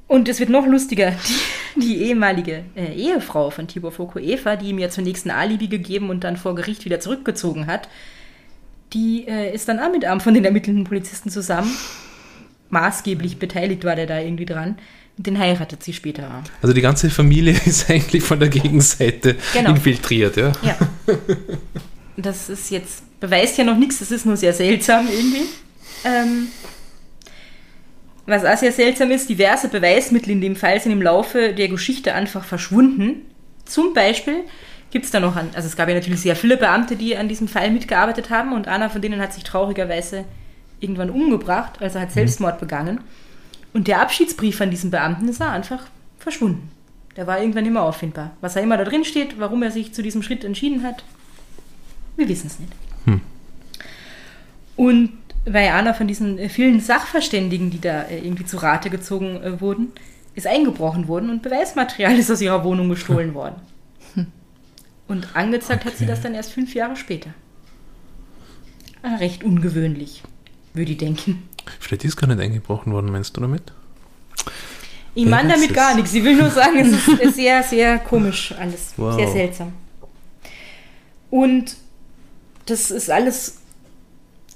Und es wird noch lustiger. Die, die ehemalige äh, Ehefrau von Tibor Foko, Eva, die ihm ja zunächst ein Alibi gegeben und dann vor Gericht wieder zurückgezogen hat, die äh, ist dann auch mit einem von den ermittelnden Polizisten zusammen. Maßgeblich beteiligt war der da irgendwie dran. Den heiratet sie später. Also die ganze Familie ist eigentlich von der Gegenseite Genau. infiltriert, ja. Ja. Das ist jetzt, beweist ja noch nichts, das ist nur sehr seltsam irgendwie. Ähm, was auch sehr seltsam ist, diverse Beweismittel in dem Fall sind im Laufe der Geschichte einfach verschwunden. Zum Beispiel gibt es da noch, an, also es gab ja natürlich sehr viele Beamte, die an diesem Fall mitgearbeitet haben und einer von denen hat sich traurigerweise irgendwann umgebracht, also hat Selbstmord begangen. Und der Abschiedsbrief von diesem Beamten ist einfach verschwunden. Der war irgendwann immer auffindbar. Was er immer da drin steht, warum er sich zu diesem Schritt entschieden hat, wir wissen es nicht. Hm. Und weil einer von diesen äh, vielen Sachverständigen, die da äh, irgendwie zu Rate gezogen äh, wurden, ist eingebrochen worden und Beweismaterial ist aus ihrer Wohnung gestohlen worden. Und angezeigt hat sie Okay. das dann erst fünf Jahre später. Ah, recht ungewöhnlich, würde ich denken. Vielleicht ist gar nicht eingebrochen worden, meinst du damit? Ich meine damit es? gar nichts. Ich will nur sagen, es ist sehr, sehr komisch alles. Wow. Sehr seltsam. Und das ist alles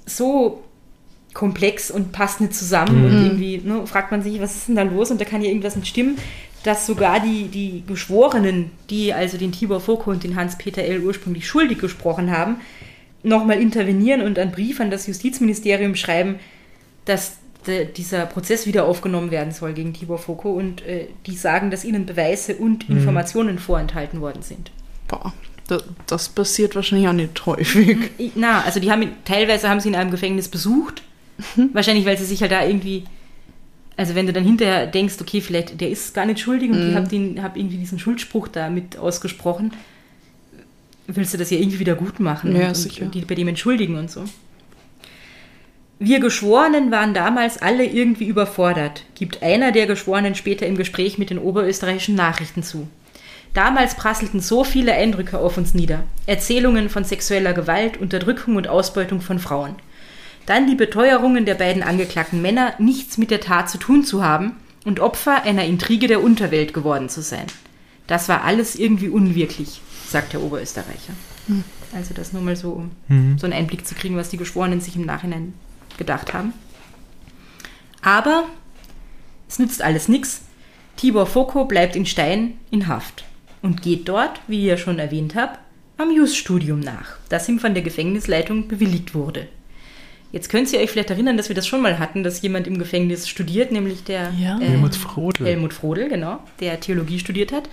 so komplex und passt nicht zusammen. Und irgendwie ne, fragt man sich, was ist denn da los? Und da kann ja irgendwas nicht stimmen, dass sogar die, die Geschworenen, die also den Tibor Foko und den Hans-Peter L. ursprünglich schuldig gesprochen haben, nochmal intervenieren und einen Brief an das Justizministerium schreiben, dass de, dieser Prozess wieder aufgenommen werden soll gegen Tibor Foko und äh, die sagen, dass ihnen Beweise und Informationen vorenthalten worden sind. Boah, das, passiert wahrscheinlich auch nicht häufig. Na, also die haben teilweise haben sie in einem Gefängnis besucht. Wahrscheinlich, weil sie sich halt da irgendwie, also wenn du dann hinterher denkst, okay, vielleicht der ist gar nicht schuldig und ich habe den, hab irgendwie diesen Schuldspruch da mit ausgesprochen, willst du das ja irgendwie wieder gut machen Ja, und, sicher. und die bei dem entschuldigen und so. Wir Geschworenen waren damals alle irgendwie überfordert, gibt einer der Geschworenen später im Gespräch mit den oberösterreichischen Nachrichten zu. Damals prasselten so viele Eindrücke auf uns nieder. Erzählungen von sexueller Gewalt, Unterdrückung und Ausbeutung von Frauen. Dann die Beteuerungen der beiden angeklagten Männer, nichts mit der Tat zu tun zu haben und Opfer einer Intrige der Unterwelt geworden zu sein. Das war alles irgendwie unwirklich, sagt der Oberösterreicher. Also das nur mal so, um so einen Einblick zu kriegen, was die Geschworenen sich im Nachhinein gedacht haben. Aber es nützt alles nichts. Tibor Foko bleibt in Stein in Haft und geht dort, wie ich ja schon erwähnt habe, am Jus-Studium nach, das ihm von der Gefängnisleitung bewilligt wurde. Jetzt könnt ihr euch vielleicht erinnern, dass wir das schon mal hatten, dass jemand im Gefängnis studiert, nämlich der Ja. äh, Helmut Frodel. Helmut Frodel, genau, der Theologie studiert hat.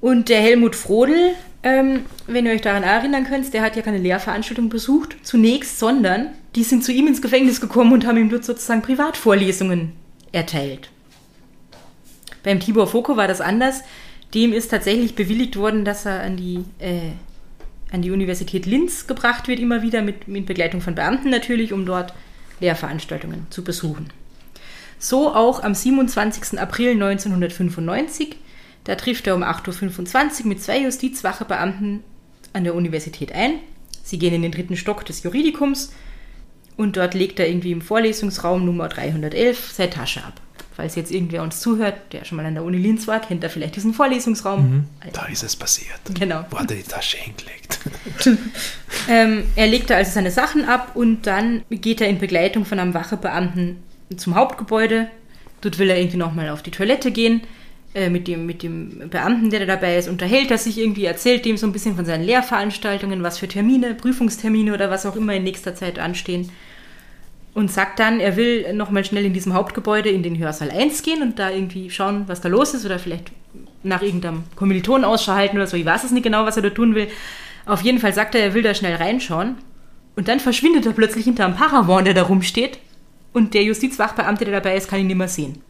Und der Helmut Frodel, ähm, wenn ihr euch daran erinnern könnt, der hat ja keine Lehrveranstaltung besucht, zunächst, sondern die sind zu ihm ins Gefängnis gekommen und haben ihm dort sozusagen Privatvorlesungen erteilt. Beim Tibor Foko war das anders. Dem ist tatsächlich bewilligt worden, dass er an die, äh, an die Universität Linz gebracht wird, immer wieder mit, mit Begleitung von Beamten natürlich, um dort Lehrveranstaltungen zu besuchen. So auch am 27. April 1995. Da trifft er um 8.25 Uhr mit zwei Justizwachebeamten an der Universität ein. Sie gehen in den dritten Stock des Juridikums und dort legt er irgendwie im Vorlesungsraum Nummer 311 seine Tasche ab. Falls jetzt irgendwer uns zuhört, der schon mal an der Uni Linz war, kennt er vielleicht diesen Vorlesungsraum. Da ist es passiert. Genau. Wo hat er die Tasche hingelegt? Ähm, er legt da also seine Sachen ab und dann geht er in Begleitung von einem Wachebeamten zum Hauptgebäude. Dort will er irgendwie nochmal auf die Toilette gehen. Äh, mit, dem, mit dem Beamten, der da dabei ist, unterhält er sich irgendwie, erzählt dem so ein bisschen von seinen Lehrveranstaltungen, was für Termine, Prüfungstermine oder was auch immer in nächster Zeit anstehen. Und sagt dann, er will nochmal schnell in diesem Hauptgebäude in den Hörsaal 1 gehen und da irgendwie schauen, was da los ist oder vielleicht nach irgendeinem Kommilitonen Ausschau halten oder so. Ich weiß es nicht genau, was er da tun will. Auf jeden Fall sagt er, er will da schnell reinschauen. Und dann verschwindet er plötzlich hinter einem Paravon, der da rumsteht. Und der Justizwachbeamte, der dabei ist, kann ihn nicht mehr sehen.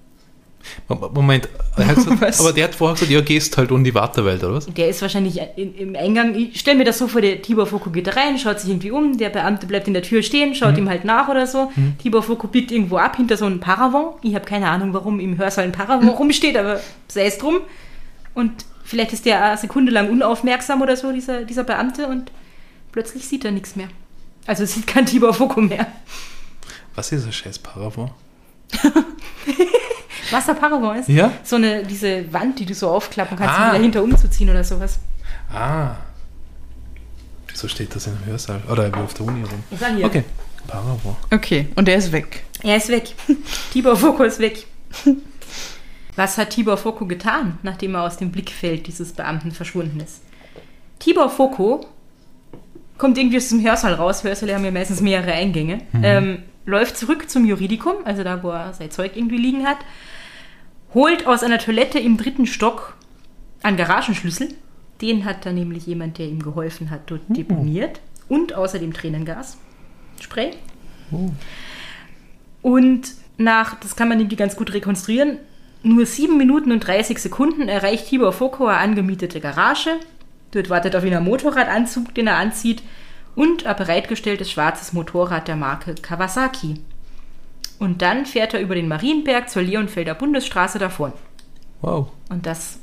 Moment, er aber der hat vorher gesagt, ja, gehst halt um die Wartewelt, oder was? Der ist wahrscheinlich in, im Eingang. Ich stell mir das so vor, der Tibor Foko geht da rein, schaut sich irgendwie um, der Beamte bleibt in der Tür stehen, schaut ihm halt nach oder so. Tibor Foko biegt irgendwo ab hinter so einem Paravon. Ich habe keine Ahnung, warum im Hörsaal ein Paravon rumsteht, aber sei es drum. Und vielleicht ist der eine Sekunde lang unaufmerksam oder so, dieser, dieser Beamte, und plötzlich sieht er nichts mehr. Also sieht kein Tibor Foko mehr. Was ist ein scheiß Paravon? Was der Paravon ist? Ja? So eine, diese Wand, die du so aufklappen kannst, Ah. um dahinter umzuziehen oder sowas. Ah. So steht das in einem Hörsaal. Oder wie auf der Uni rum. Ich sag hier. Okay. Paravon. Okay, und der ist weg. Er ist weg. Tibor Foko ist weg. Was hat Tibor Foko getan, nachdem er aus dem Blickfeld dieses Beamten verschwunden ist? Tibor Foko kommt irgendwie aus diesem Hörsaal raus. Hörsäle haben ja meistens mehrere Eingänge. Ähm, läuft zurück zum Juridikum, also da, wo er sein Zeug irgendwie liegen hat. Holt aus einer Toilette im dritten Stock einen Garagenschlüssel. Den hat da nämlich jemand, der ihm geholfen hat, dort deponiert. Und außerdem Tränengas. Spray. Und nach, das kann man irgendwie ganz gut rekonstruieren, nur 7 Minuten und 30 Sekunden erreicht Tibor Foko eine angemietete Garage. Dort wartet auf ihn ein Motorradanzug, den er anzieht, und ein bereitgestelltes schwarzes Motorrad der Marke Kawasaki. Und dann fährt er über den Marienberg zur Leonfelder Bundesstraße davon. Wow. Und das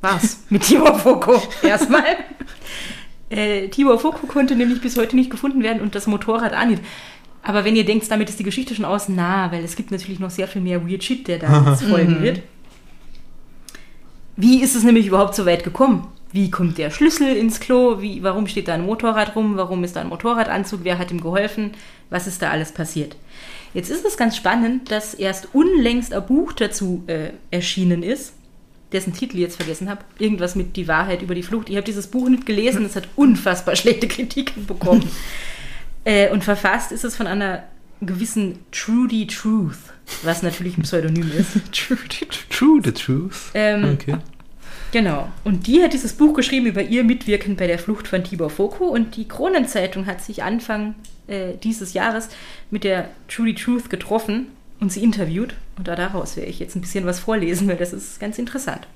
war's mit Tibor Foko erstmal. Äh, Tibor Foko konnte nämlich bis heute nicht gefunden werden und das Motorrad auch nicht. Aber wenn ihr denkt, damit ist die Geschichte schon aus, na, weil es gibt natürlich noch sehr viel mehr Weird Shit, der da jetzt folgen wird. Wie ist es nämlich überhaupt so weit gekommen? Wie kommt der Schlüssel ins Klo? Wie, warum steht da ein Motorrad rum? Warum ist da ein Motorradanzug? Wer hat ihm geholfen? Was ist da alles passiert? Jetzt ist es ganz spannend, dass erst unlängst ein Buch dazu äh, erschienen ist, dessen Titel ich jetzt vergessen habe. Irgendwas mit Die Wahrheit über die Flucht. Ich habe dieses Buch nicht gelesen, es hat unfassbar schlechte Kritiken bekommen. äh, und verfasst ist es von einer gewissen Trudy Truth, was natürlich ein Pseudonym ist. True, true the truth. Ähm, Okay. Genau. Und die hat dieses Buch geschrieben über ihr Mitwirken bei der Flucht von Tibor Foko. Und die Kronenzeitung hat sich Anfang äh, dieses Jahres mit der Trudy Truth getroffen und sie interviewt. Und da daraus werde ich jetzt ein bisschen was vorlesen, weil das ist ganz interessant.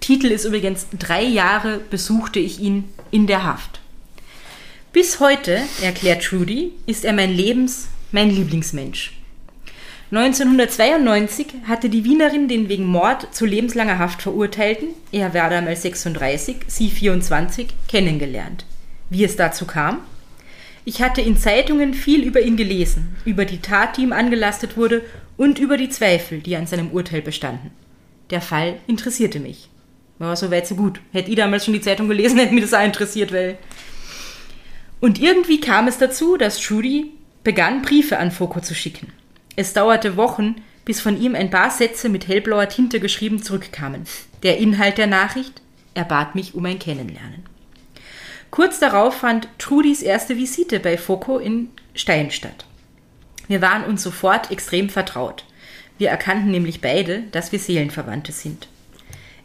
Titel ist übrigens Drei Jahre besuchte ich ihn in der Haft. Bis heute, erklärt Trudy, ist er mein Lebens, mein Lieblingsmensch. 1992 hatte die Wienerin den wegen Mord zu lebenslanger Haft verurteilten, er war damals 36, sie 24, kennengelernt. Wie es dazu kam? Ich hatte in Zeitungen viel über ihn gelesen, über die Tat, die ihm angelastet wurde und über die Zweifel, die an seinem Urteil bestanden. Der Fall interessierte mich. War so weit so gut. Hätte ich damals schon die Zeitung gelesen, hätte mich das auch interessiert, weil und irgendwie kam es dazu, dass Trudy begann, Briefe an Foko zu schicken. Es dauerte Wochen, bis von ihm ein paar Sätze mit hellblauer Tinte geschrieben zurückkamen. Der Inhalt der Nachricht? Er bat mich um ein Kennenlernen. Kurz darauf fand Trudis erste Visite bei Foko in Stein statt. Wir waren uns sofort extrem vertraut. Wir erkannten nämlich beide, dass wir Seelenverwandte sind.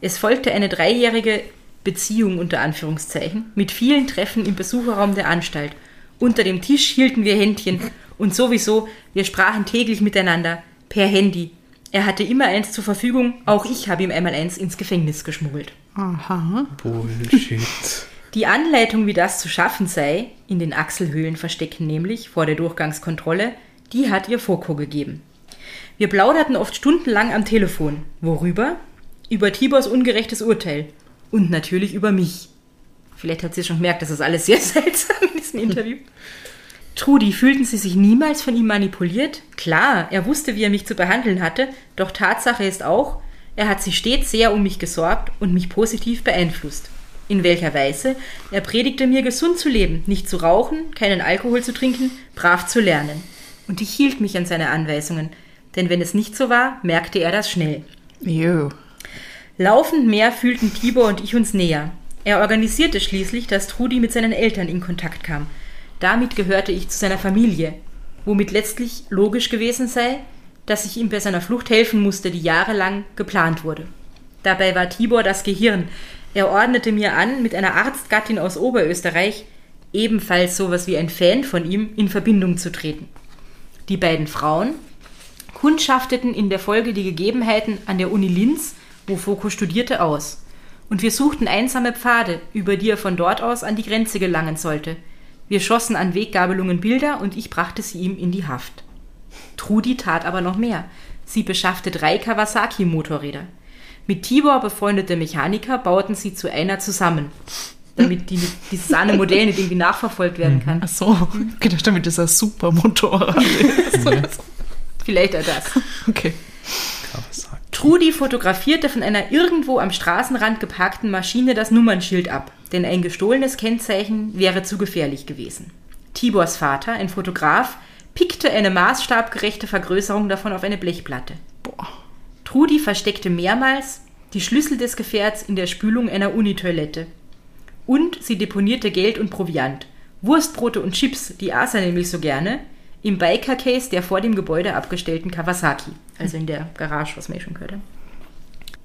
Es folgte eine dreijährige Beziehung unter Anführungszeichen mit vielen Treffen im Besucherraum der Anstalt. Unter dem Tisch hielten wir Händchen und sowieso, wir sprachen täglich miteinander per Handy. Er hatte immer eins zur Verfügung, auch ich habe ihm einmal eins ins Gefängnis geschmuggelt. Aha. Bullshit. Die Anleitung, wie das zu schaffen sei, in den Achselhöhlen verstecken nämlich vor der Durchgangskontrolle, die hat ihr Foko gegeben. Wir plauderten oft stundenlang am Telefon. Worüber? Über Tibors ungerechtes Urteil. Und natürlich über mich. Vielleicht hat sie schon gemerkt, das ist alles sehr seltsam in diesem Interview. Trudi, fühlten Sie sich niemals von ihm manipuliert? Klar, er wusste, wie er mich zu behandeln hatte, doch Tatsache ist auch, er hat sich stets sehr um mich gesorgt und mich positiv beeinflusst. In welcher Weise? Er predigte mir, gesund zu leben, nicht zu rauchen, keinen Alkohol zu trinken, brav zu lernen. Und ich hielt mich an seine Anweisungen, denn wenn es nicht so war, merkte er das schnell. Jo. Laufend mehr fühlten Tibor und ich uns näher. Er organisierte schließlich, dass Trudi mit seinen Eltern in Kontakt kam. Damit gehörte ich zu seiner Familie, womit letztlich logisch gewesen sei, dass ich ihm bei seiner Flucht helfen musste, die jahrelang geplant wurde. Dabei war Tibor das Gehirn. Er ordnete mir an, mit einer Arztgattin aus Oberösterreich, ebenfalls sowas wie ein Fan von ihm, in Verbindung zu treten. Die beiden Frauen kundschafteten in der Folge die Gegebenheiten an der Uni Linz, wo Foucault studierte, aus. Und wir suchten einsame Pfade, über die er von dort aus an die Grenze gelangen sollte. Wir schossen an Weggabelungen Bilder und ich brachte sie ihm in die Haft. Trudi tat aber noch mehr. Sie beschaffte drei Kawasaki-Motorräder. Mit Tibor befreundete Mechaniker bauten sie zu einer zusammen, damit die, dieses eine Modell nicht irgendwie nachverfolgt werden kann. Ach so, gedacht, damit ist ein super Motorrad. ist. Vielleicht auch das. okay. Trudi fotografierte von einer irgendwo am Straßenrand geparkten Maschine das Nummernschild ab, denn ein gestohlenes Kennzeichen wäre zu gefährlich gewesen. Tibors Vater, ein Fotograf, pickte eine maßstabgerechte Vergrößerung davon auf eine Blechplatte. Trudi versteckte mehrmals die Schlüssel des Gefährts in der Spülung einer Unitoilette. Und sie deponierte Geld und Proviant. Wurstbrote und Chips, die aß er nämlich so gerne, im Biker-Case der vor dem Gebäude abgestellten Kawasaki, also in der Garage, was wir eh schon gehört haben.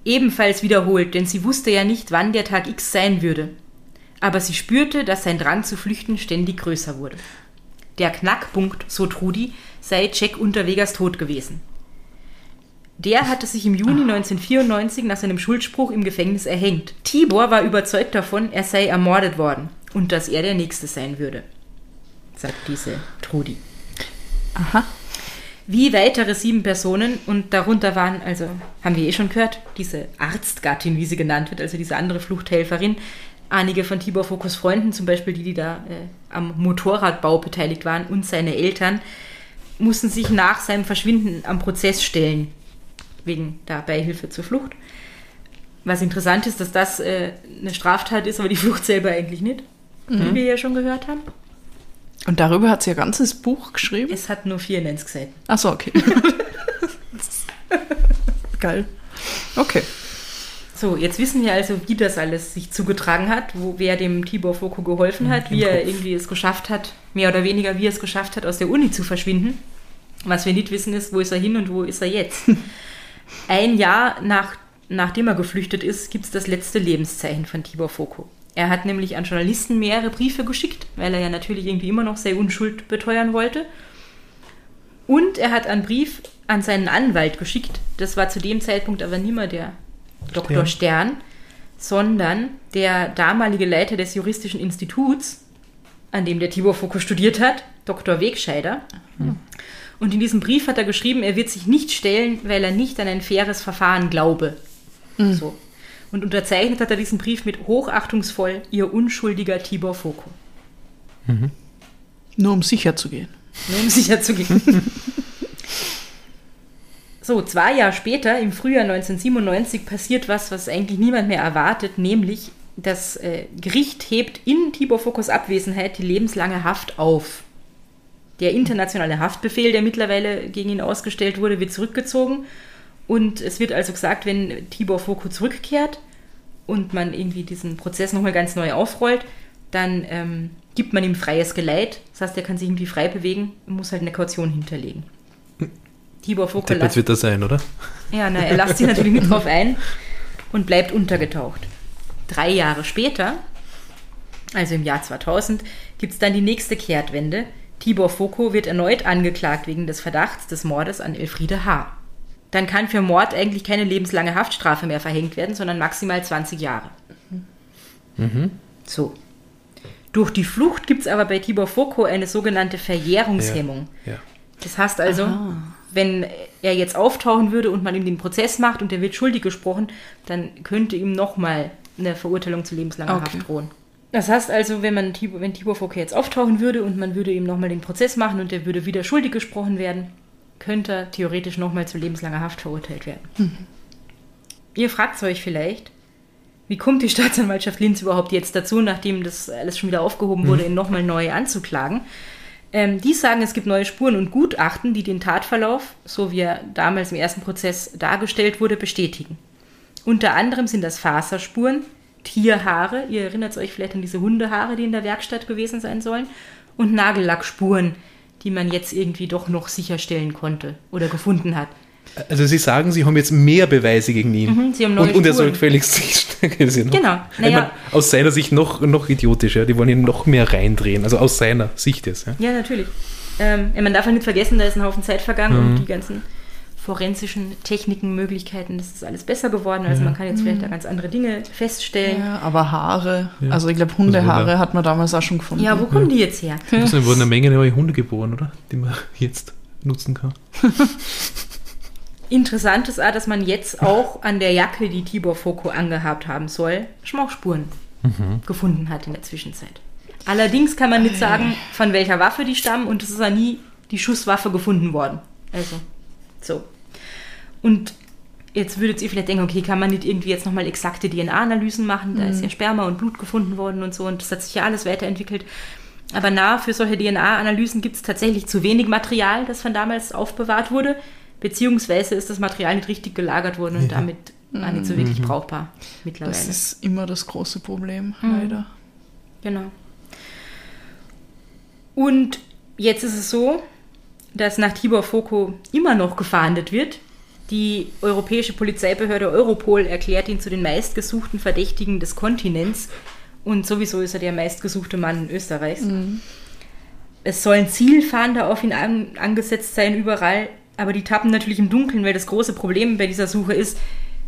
Ebenfalls wiederholt, denn sie wusste ja nicht, wann der Tag X sein würde. Aber sie spürte, dass sein Drang zu flüchten ständig größer wurde. Der Knackpunkt, so Trudi, sei Jack Unterwegers Tod gewesen. Der hatte sich im Juni 1994 nach seinem Schuldspruch im Gefängnis erhängt. Tibor war überzeugt davon, er sei ermordet worden und dass er der Nächste sein würde, sagt diese Trudi. Aha. Wie weitere sieben Personen und darunter waren, also haben wir eh schon gehört, diese Arztgattin, wie sie genannt wird, also diese andere Fluchthelferin, einige von Tibor Fokus Freunden, zum Beispiel die, die da äh, am Motorradbau beteiligt waren und seine Eltern, mussten sich nach seinem Verschwinden am Prozess stellen, wegen der Beihilfe zur Flucht. Was interessant ist, dass das äh, eine Straftat ist, aber die Flucht selber eigentlich nicht, wie wir ja schon gehört haben. Und darüber hat sie ein ganzes Buch geschrieben? Es hat nur vier Nennensgeseiten. Ach so, okay. Geil. Okay. So, jetzt wissen wir also, wie das alles sich zugetragen hat, wo wer dem Tibor Foko geholfen hat, wie im er irgendwie es geschafft hat, mehr oder weniger wie er es geschafft hat, aus der Uni zu verschwinden. Was wir nicht wissen ist, wo ist er hin und wo ist er jetzt. Ein Jahr nach, nachdem er geflüchtet ist, gibt es das letzte Lebenszeichen von Tibor Foko. Er hat nämlich an Journalisten mehrere Briefe geschickt, weil er ja natürlich irgendwie immer noch seine Unschuld beteuern wollte. Und er hat einen Brief an seinen Anwalt geschickt. Das war zu dem Zeitpunkt aber nicht mehr der Dr. Stern. Stern, sondern der damalige Leiter des Juristischen Instituts, an dem der Tibor Foko studiert hat, Dr. Wegscheider. Und in diesem Brief hat er geschrieben, er wird sich nicht stellen, weil er nicht an ein faires Verfahren glaube. So. Und unterzeichnet hat er diesen Brief mit hochachtungsvoll ihr unschuldiger Tibor Foko. Nur um sicher zu gehen. Nur um sicher zu gehen. so, zwei Jahre später, im Frühjahr 1997, passiert was, was eigentlich niemand mehr erwartet, nämlich das äh, Gericht hebt in Tibor Fokos Abwesenheit die lebenslange Haft auf. Der internationale Haftbefehl, der mittlerweile gegen ihn ausgestellt wurde, wird zurückgezogen. Und es wird also gesagt, wenn Tibor Foko zurückkehrt und man irgendwie diesen Prozess nochmal ganz neu aufrollt, dann ähm, gibt man ihm freies Geleit. Das heißt, er kann sich irgendwie frei bewegen und muss halt eine Kaution hinterlegen. Tibor Foko lasst, wird das sein, oder? ja, na, er lasst sich natürlich mit drauf ein und bleibt untergetaucht. Drei Jahre später, also im Jahr 2000, gibt es dann die nächste Kehrtwende. Tibor Foko wird erneut angeklagt wegen des Verdachts des Mordes an Elfriede H. Dann kann für Mord eigentlich keine lebenslange Haftstrafe mehr verhängt werden, sondern maximal 20 Jahre. So. Durch die Flucht gibt es aber bei Tibor Foko eine sogenannte Verjährungshemmung. Ja. Das heißt also, wenn er jetzt auftauchen würde und man ihm den Prozess macht und er wird schuldig gesprochen, dann könnte ihm nochmal eine Verurteilung zu lebenslanger Okay. Haft drohen. Das heißt also, wenn, man Tibor, wenn Tibor Fouquet jetzt auftauchen würde und man würde ihm nochmal den Prozess machen und er würde wieder schuldig gesprochen werden, könnte er theoretisch nochmal zu lebenslanger Haft verurteilt werden. Ihr fragt euch vielleicht, wie kommt die Staatsanwaltschaft Linz überhaupt jetzt dazu, nachdem das alles schon wieder aufgehoben wurde, ihn nochmal neu anzuklagen? Ähm, die sagen, es gibt neue Spuren und Gutachten, die den Tatverlauf, so wie er damals im ersten Prozess dargestellt wurde, bestätigen. Unter anderem sind das Faserspuren, Tierhaare, ihr erinnert euch vielleicht an diese Hundehaare, die in der Werkstatt gewesen sein sollen, und Nagellackspuren, die man jetzt irgendwie doch noch sicherstellen konnte oder gefunden hat. Also Sie sagen, Sie haben jetzt mehr Beweise gegen ihn. Mhm, Sie haben neue und, und er soll gefälligst sich kritisieren. Genau. Ich meine, Naja. aus seiner Sicht noch, noch idiotischer. Die wollen ihn noch mehr reindrehen. Also aus seiner Sicht jetzt. Ja. Ja, natürlich. Ähm, man darf ja nicht vergessen, da ist ein Haufen Zeit vergangen und die ganzen forensischen Techniken, Möglichkeiten, das ist alles besser geworden. Also man kann jetzt vielleicht da ganz andere Dinge feststellen. Ja, aber Haare. Ja. Also ich glaube, Also Hundehaare Wunder. hat man damals auch schon gefunden. Ja, wo kommen die jetzt her? Es wurden eine Menge neue Hunde geboren, oder? Die man jetzt nutzen kann. Interessant ist auch, dass man jetzt auch an der Jacke, die Tibor Foko angehabt haben soll, Schmauchspuren gefunden hat in der Zwischenzeit. Allerdings kann man nicht sagen, von welcher Waffe die stammen und es ist ja nie die Schusswaffe gefunden worden. Also, so. Und jetzt würdet ihr vielleicht denken, okay, kann man nicht irgendwie jetzt nochmal exakte DNA-Analysen machen? Da ist ja Sperma und Blut gefunden worden und so und das hat sich ja alles weiterentwickelt. Aber na, für solche DNA-Analysen gibt es tatsächlich zu wenig Material, das von damals aufbewahrt wurde, beziehungsweise ist das Material nicht richtig gelagert worden und damit war nicht so wirklich brauchbar mittlerweile. Das ist immer das große Problem, Mhm. leider. Genau. Und jetzt ist es so, dass nach Tibor Foko immer noch gefahndet wird. Die europäische Polizeibehörde Europol erklärt ihn zu den meistgesuchten Verdächtigen des Kontinents. Und sowieso ist er der meistgesuchte Mann Österreichs. Es sollen Zielfahnder auf ihn an, angesetzt sein überall, aber die tappen natürlich im Dunkeln, weil das große Problem bei dieser Suche ist,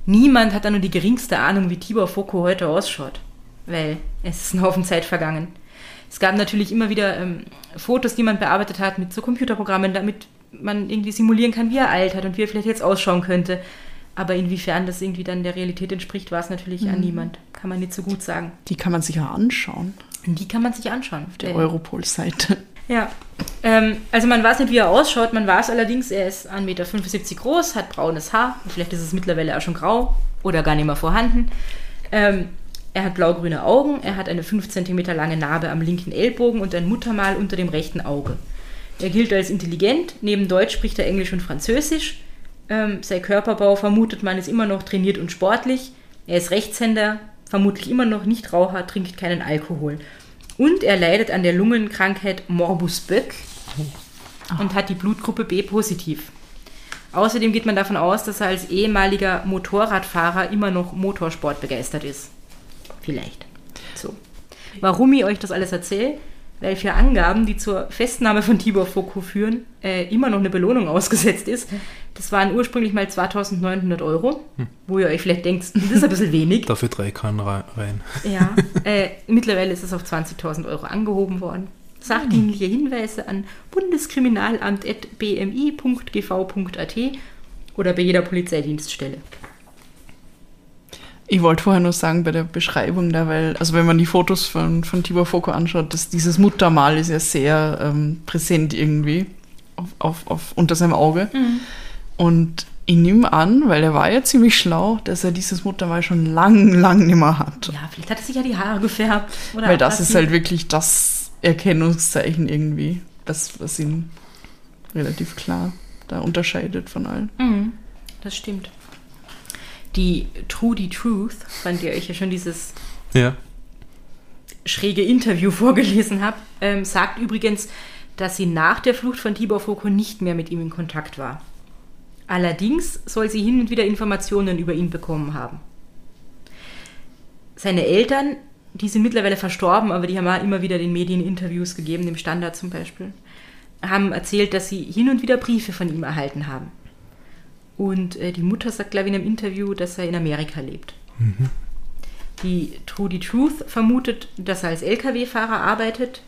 niemand hat da nur die geringste Ahnung, wie Tibor Foko heute ausschaut. Weil es ist ein Haufen Zeit vergangen. Es gab natürlich immer wieder ähm, Fotos, die man bearbeitet hat mit so Computerprogrammen, damit man irgendwie simulieren kann, wie er alt hat und wie er vielleicht jetzt ausschauen könnte. Aber inwiefern das irgendwie dann der Realität entspricht, war es natürlich an niemand. Kann man nicht so gut sagen. Die kann man sich ja anschauen, die kann man sich anschauen. auf der Äh, Europol-Seite. ja. Ähm, also man weiß nicht, wie er ausschaut. Man weiß allerdings, er ist 1,75 Meter groß, hat braunes Haar. Vielleicht ist es mittlerweile auch schon grau oder gar nicht mehr vorhanden. Ähm, er hat blaugrüne Augen. Er hat eine 5 cm lange Narbe am linken Ellbogen und ein Muttermal unter dem rechten Auge. Er gilt als intelligent. Neben Deutsch spricht er Englisch und Französisch. Ähm, sein Körperbau vermutet man ist immer noch trainiert und sportlich. Er ist Rechtshänder, vermutlich immer noch nicht Raucher, trinkt keinen Alkohol. Und er leidet an der Lungenkrankheit Morbus Böck und hat die Blutgruppe B positiv. Außerdem geht man davon aus, dass er als ehemaliger Motorradfahrer immer noch Motorsport begeistert ist. Vielleicht. So. Warum ich euch das alles erzähle? Weil für Angaben, die zur Festnahme von Tibor Foko führen, äh, immer noch eine Belohnung ausgesetzt ist. Das waren ursprünglich mal 2900 Euro, wo ihr euch vielleicht denkt, das ist ein bisschen wenig. Dafür drei Kahn rein. Ja, äh, mittlerweile ist es auf 20.000 Euro angehoben worden. Sachdienliche Hinweise an bundeskriminalamt.bmi.gv.at oder bei jeder Polizeidienststelle. Ich wollte vorher nur sagen, bei der Beschreibung da, weil, also wenn man die Fotos von, von Tibor Foko anschaut, dass dieses Muttermal ist ja sehr ähm, präsent irgendwie auf, auf, auf, unter seinem Auge. Und ich nehme an, weil er war ja ziemlich schlau, dass er dieses Muttermal schon lang, lang nicht mehr hat. Ja, vielleicht hat er sich ja die Haare gefärbt. Oder weil das ist halt wirklich das Erkennungszeichen irgendwie, das, was ihn relativ klar da unterscheidet von allen. Mhm, das stimmt. Die Trudy Truth, von der ich ja schon dieses Ja. schräge Interview vorgelesen habe, ähm, sagt übrigens, dass sie nach der Flucht von Tibor Foko nicht mehr mit ihm in Kontakt war. Allerdings soll sie hin und wieder Informationen über ihn bekommen haben. Seine Eltern, die sind mittlerweile verstorben, aber die haben auch immer wieder den Medien Interviews gegeben, dem Standard zum Beispiel, haben erzählt, dass sie hin und wieder Briefe von ihm erhalten haben. Und äh, die Mutter sagt, glaube ich, in einem Interview, dass er in Amerika lebt. Die Trudy Truth vermutet, dass er als Lkw-Fahrer arbeitet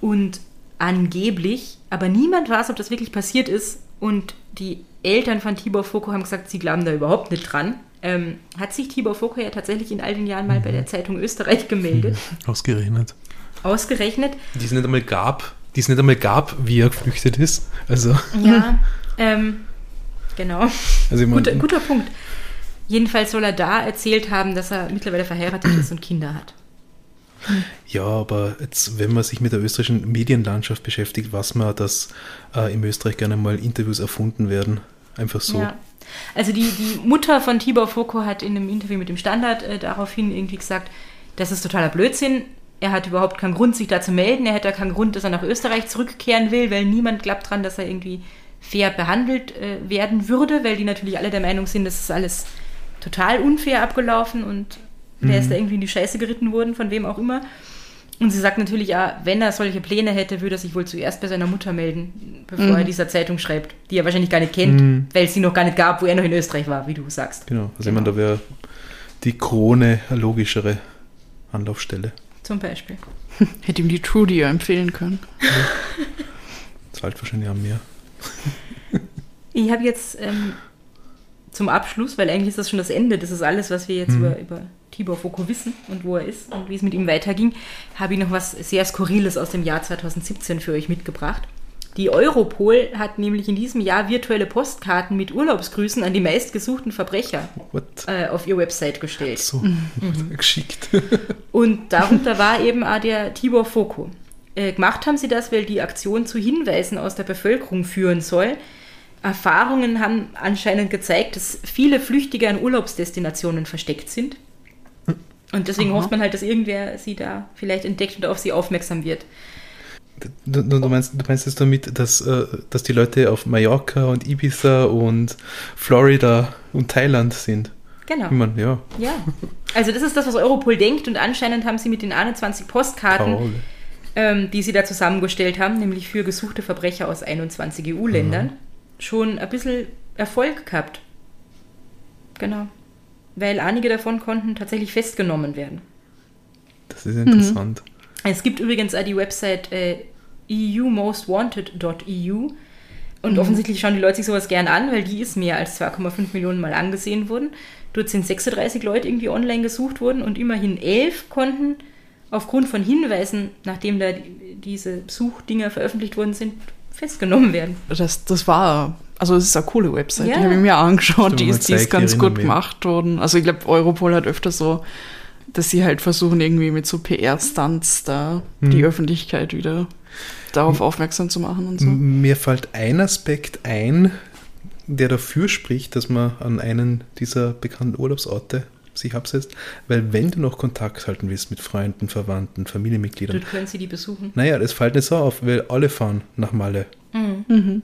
und angeblich, aber niemand weiß, ob das wirklich passiert ist. Und die Eltern von Tibor Foko haben gesagt, sie glauben da überhaupt nicht dran. Ähm, hat sich Tibor Foko ja tatsächlich in all den Jahren mal bei der Zeitung Österreich gemeldet, Ausgerechnet. ausgerechnet. Die es nicht einmal gab, die es nicht einmal gab, wie er geflüchtet ist. Also, Ja, ähm, genau. also Guter, guter Punkt. Jedenfalls soll er da erzählt haben, dass er mittlerweile verheiratet ist und Kinder hat. Ja, aber jetzt, wenn man sich mit der österreichischen Medienlandschaft beschäftigt, weiß man, dass äh, in Österreich gerne mal Interviews erfunden werden. Einfach so. Ja. Also die, die Mutter von Tibor Foko hat in einem Interview mit dem Standard äh, daraufhin irgendwie gesagt, das ist totaler Blödsinn. Er hat überhaupt keinen Grund, sich da zu melden. Er hätte keinen Grund, dass er nach Österreich zurückkehren will, weil niemand glaubt dran, dass er irgendwie fair behandelt äh, werden würde, weil die natürlich alle der Meinung sind, das ist alles total unfair abgelaufen und der ist da irgendwie in die Scheiße geritten worden, von wem auch immer. Und sie sagt natürlich, ja, wenn er solche Pläne hätte, würde er sich wohl zuerst bei seiner Mutter melden, bevor er dieser Zeitung schreibt, die er wahrscheinlich gar nicht kennt, weil es sie noch gar nicht gab, wo er noch in Österreich war, wie du sagst. Genau. Also ich meine, da wäre die Krone eine logischere Anlaufstelle. Zum Beispiel. Hätte ihm die Trudy ja empfehlen können. Zahlt wahrscheinlich auch mehr. Ich habe jetzt ähm, zum Abschluss, weil eigentlich ist das schon das Ende, das ist alles, was wir jetzt über, über Tibor Foko wissen und wo er ist und wie es mit ihm weiterging, habe ich noch was sehr Skurriles aus dem Jahr 2017 für euch mitgebracht. Die Europol hat nämlich in diesem Jahr virtuelle Postkarten mit Urlaubsgrüßen an die meistgesuchten Verbrecher äh, auf ihr Website gestellt. So, geschickt. Und darunter war eben auch der Tibor Foko. Äh, gemacht haben sie das, weil die Aktion zu Hinweisen aus der Bevölkerung führen soll. Erfahrungen haben anscheinend gezeigt, dass viele Flüchtige an Urlaubsdestinationen versteckt sind. Und deswegen Aha. hofft man halt, dass irgendwer sie da vielleicht entdeckt und auf sie aufmerksam wird. Du, du, meinst, du meinst jetzt damit, dass, äh, dass die Leute auf Mallorca und Ibiza und Florida und Thailand sind? Genau. Ich ja, Ja. Also das ist das, was Europol denkt und anscheinend haben sie mit den 21 Postkarten Paul. Ähm, die sie da zusammengestellt haben, nämlich für gesuchte Verbrecher aus 21 EU-Ländern, schon ein bisschen Erfolg gehabt. Genau. Weil einige davon konnten tatsächlich festgenommen werden. Das ist interessant. Es gibt übrigens auch die Website äh, eumostwanted.eu und offensichtlich schauen die Leute sich sowas gern an, weil die ist mehr als 2,5 Millionen Mal angesehen worden. Dort sind 36 Leute irgendwie online gesucht worden und immerhin 11 konnten aufgrund von Hinweisen, nachdem da die, diese Suchdinger veröffentlicht worden sind, festgenommen werden. Das, das war, also es ist eine coole Website, Ja. die habe ich mir angeschaut, Stimmt, die ist, die ist ganz gut gemacht worden. Also ich glaube, Europol hat öfter so, dass sie halt versuchen, irgendwie mit so PR-Stunts da Mhm. die Öffentlichkeit wieder darauf aufmerksam zu machen und so. Mir fällt ein Aspekt ein, der dafür spricht, dass man an einen dieser bekannten Urlaubsorte sich absetzt, weil wenn du noch Kontakt halten willst mit Freunden, Verwandten, Familienmitgliedern, Dort können sie die besuchen. naja, das fällt nicht so auf, weil alle fahren nach Malle. Mhm.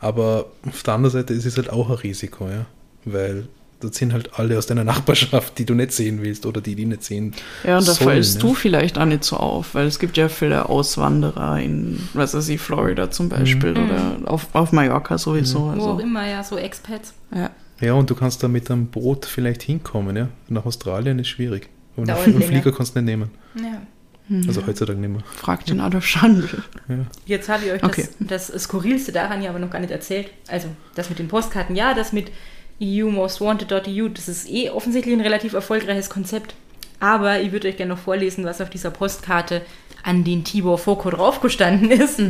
Aber auf der anderen Seite ist es halt auch ein Risiko, ja, weil das sind halt alle aus deiner Nachbarschaft, die du nicht sehen willst oder die die nicht sehen Ja, und da sollen, fällst ne? du vielleicht auch nicht so auf, weil es gibt ja viele Auswanderer in, was weiß ich, Florida zum Beispiel Mhm. oder auf, auf Mallorca sowieso. Wo auch Also, immer, ja, so Expats. ja. Ja, und du kannst da mit einem Boot vielleicht hinkommen, ja. Nach Australien ist schwierig. Und einen länger. Flieger kannst du nicht nehmen. Ja. Also heutzutage nicht mehr. Frag den Adolf Schandl. Ja. Jetzt habe ich euch Okay. das, das Skurrilste daran ja aber noch gar nicht erzählt. Also das mit den Postkarten, ja, das mit eumostwanted.eu, das ist eh offensichtlich ein relativ erfolgreiches Konzept. Aber ich würde euch gerne noch vorlesen, was auf dieser Postkarte an den Tibor Foko draufgestanden ist.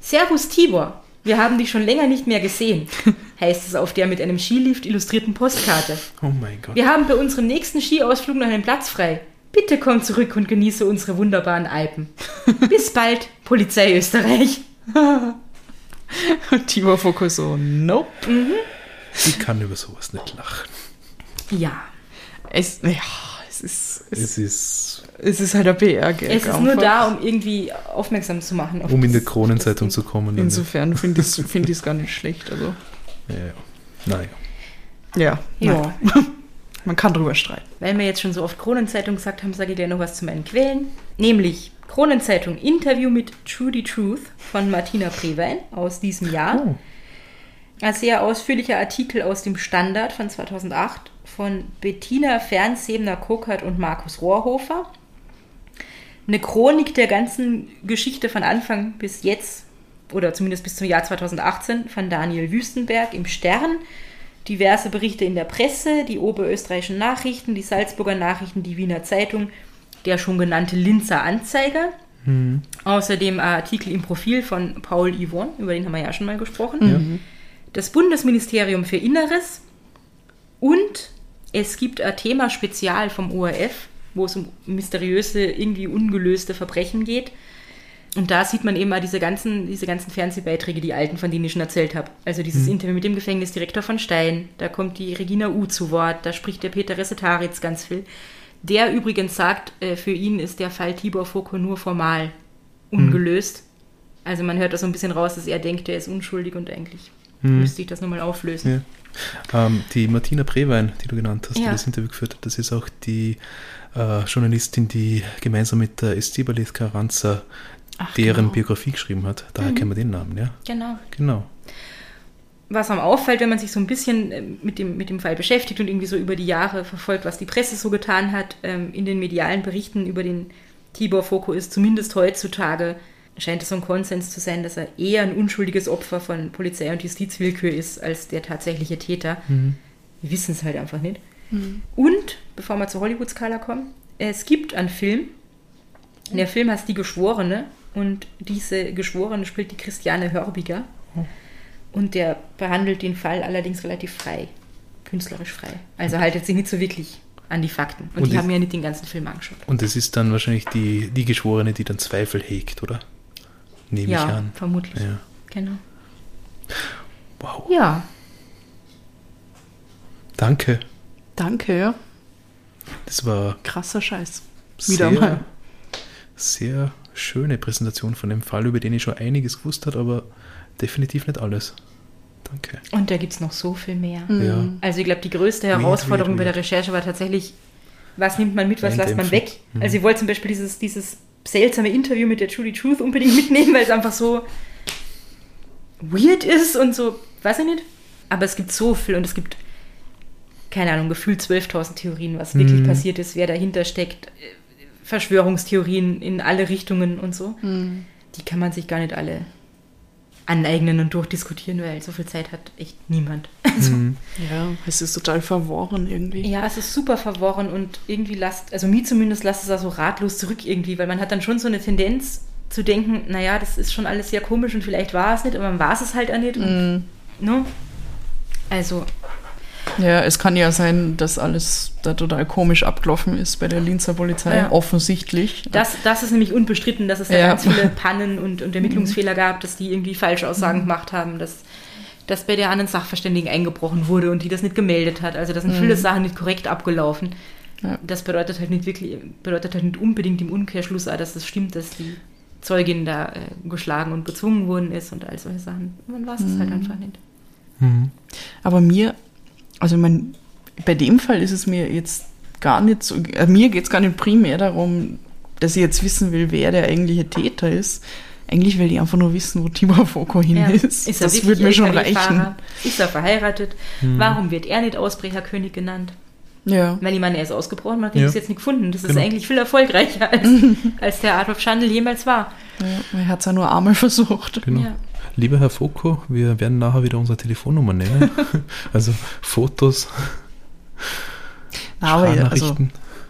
Servus Tibor, wir haben dich schon länger nicht mehr gesehen, heißt es auf der mit einem Skilift illustrierten Postkarte. Oh mein Gott. Wir haben bei unserem nächsten Skiausflug noch einen Platz frei. Bitte komm zurück und genieße unsere wunderbaren Alpen. Bis bald, Polizei Österreich. Und Tibor Foko so, nope. Ich kann über sowas nicht lachen. Ja. Es, ja, es ist, es, Es ist, es ist halt ein PR-Gag. Es ist nur da, um irgendwie aufmerksam zu machen. auf um in der Kronenzeitung zu kommen. Insofern finde ich es find gar nicht schlecht. Also, Ja, ja. Naja. ja, nein, Ja. man kann drüber streiten. Weil wir jetzt schon so oft Kronenzeitung gesagt haben, sage ich dir noch was zu meinen Quellen. Nämlich Kronenzeitung Interview mit Trudy Truth von Martina Prewein aus diesem Jahr. Oh. Ein sehr ausführlicher Artikel aus dem Standard von 2008 von Bettina Fernsebener-Kokert und Markus Rohrhofer. Eine Chronik der ganzen Geschichte von Anfang bis jetzt, oder zumindest bis zum Jahr 2018, von Daniel Wüstenberg im Stern. Diverse Berichte in der Presse, die oberösterreichischen Nachrichten, die Salzburger Nachrichten, die Wiener Zeitung, der schon genannte Linzer Anzeiger. Außerdem ein Artikel im Profil von Paul Yvonne, über den haben wir ja schon mal gesprochen. Das Bundesministerium für Inneres und es gibt ein Thema spezial vom ORF, wo es um mysteriöse, irgendwie ungelöste Verbrechen geht. Und da sieht man eben mal diese ganzen, diese ganzen Fernsehbeiträge, die alten, von denen ich schon erzählt habe. Also dieses Interview mit dem Gefängnisdirektor von Stein, da kommt die Regina U zu Wort, da spricht der Peter Resetaritz ganz viel. Der übrigens sagt, äh, für ihn ist der Fall Tibor Foko nur formal ungelöst. Also man hört da so ein bisschen raus, dass er denkt, er ist unschuldig und eigentlich müsste ich das nochmal auflösen. Ja. Ähm, die Martina Prewein, die du genannt hast, die Ja. das Interview geführt hat, das ist auch die äh, Journalistin, die gemeinsam mit der Estibalit Carranza Ach, deren genau. Biografie geschrieben hat. Daher kennen wir den Namen, ja? Genau. Genau. was einem auffällt, wenn man sich so ein bisschen äh, mit dem, mit dem Fall beschäftigt und irgendwie so über die Jahre verfolgt, was die Presse so getan hat, ähm, in den medialen Berichten über den Tibor Foko ist zumindest heutzutage, scheint es so ein Konsens zu sein, dass er eher ein unschuldiges Opfer von Polizei- und Justizwillkür ist, als der tatsächliche Täter. Wir wissen es halt einfach nicht. Und, bevor wir zur Hollywood-Skala kommen, es gibt einen Film, der Film heißt Die Geschworene und diese Geschworene spielt die Christiane Hörbiger. Und der behandelt den Fall allerdings relativ frei, künstlerisch frei. Also haltet sich nicht so wirklich an die Fakten. Und, Und die haben ja nicht den ganzen Film angeschaut. Und es ist dann wahrscheinlich die, die Geschworene, die dann Zweifel hegt, oder? Nehme ja, ich an. vermutlich. Ja. Genau. Wow. Ja, Danke. Danke, ja. Das war Krasser Scheiß. Wieder sehr, mal. sehr schöne Präsentation von dem Fall, über den ich schon einiges gewusst habe, aber definitiv nicht alles. Danke. und da gibt es noch so viel mehr. Ja. Also ich glaube, die größte Weird, Herausforderung weird, bei der weird. Recherche war tatsächlich, was nimmt man mit, was lässt man weg. Mhm. Also ich wollte zum Beispiel dieses, dieses seltsame Interview mit der Trudy Truth unbedingt mitnehmen, weil es einfach so weird ist und so, weiß ich nicht. Aber es gibt so viel und es gibt, keine Ahnung, gefühlt 12.000 Theorien, was wirklich Mhm. passiert ist, wer dahinter steckt. Äh, Verschwörungstheorien in alle Richtungen und so. Die kann man sich gar nicht alle aneignen und durchdiskutieren, weil so viel Zeit hat echt niemand. Also, Mhm. Ja, es ist total verworren irgendwie. ja, es ist super verworren und irgendwie lasst, also mir zumindest lasst es da so ratlos zurück irgendwie, weil man hat dann schon so eine Tendenz zu denken, naja, das ist schon alles sehr komisch und vielleicht war es nicht, aber man war es halt auch nicht. Und, Mhm. ne? Also, Ja, es kann ja sein, dass alles da total komisch abgelaufen ist bei der Linzer Polizei, Ja. offensichtlich. das, das ist nämlich unbestritten, dass es da Ja. ganz viele Pannen und, und Ermittlungsfehler gab, dass die irgendwie Falschaussagen gemacht haben, dass, dass bei der anderen Sachverständigen eingebrochen wurde und die das nicht gemeldet hat. Also da sind viele Sachen nicht korrekt abgelaufen. Ja. Das bedeutet halt nicht wirklich, bedeutet halt nicht unbedingt im Umkehrschluss, dass es stimmt, dass die Zeugin da äh, geschlagen und gezwungen worden ist und all solche Sachen. Man weiß es halt einfach nicht. Mhm. Aber mir, also mein, bei dem Fall ist es mir jetzt gar nicht so, äh, mir geht es gar nicht primär darum, dass ich jetzt wissen will, wer der eigentliche Täter ist. Eigentlich will ich einfach nur wissen, wo Tibor Foko hin Ja. ist. er das würde mir schon reichen. Ist er verheiratet? Warum wird er nicht Ausbrecherkönig genannt? Ja. Weil ich meine, er ist ausgebrochen, man hat ihn Ja. bis jetzt nicht gefunden. Das ist Genau. eigentlich viel erfolgreicher, als, als der Adolf Schandl jemals war. ja er hat es ja nur einmal versucht. Genau. Ja. Lieber Herr Foko, wir werden nachher wieder unsere Telefonnummer nennen. also Fotos, Na, aber also,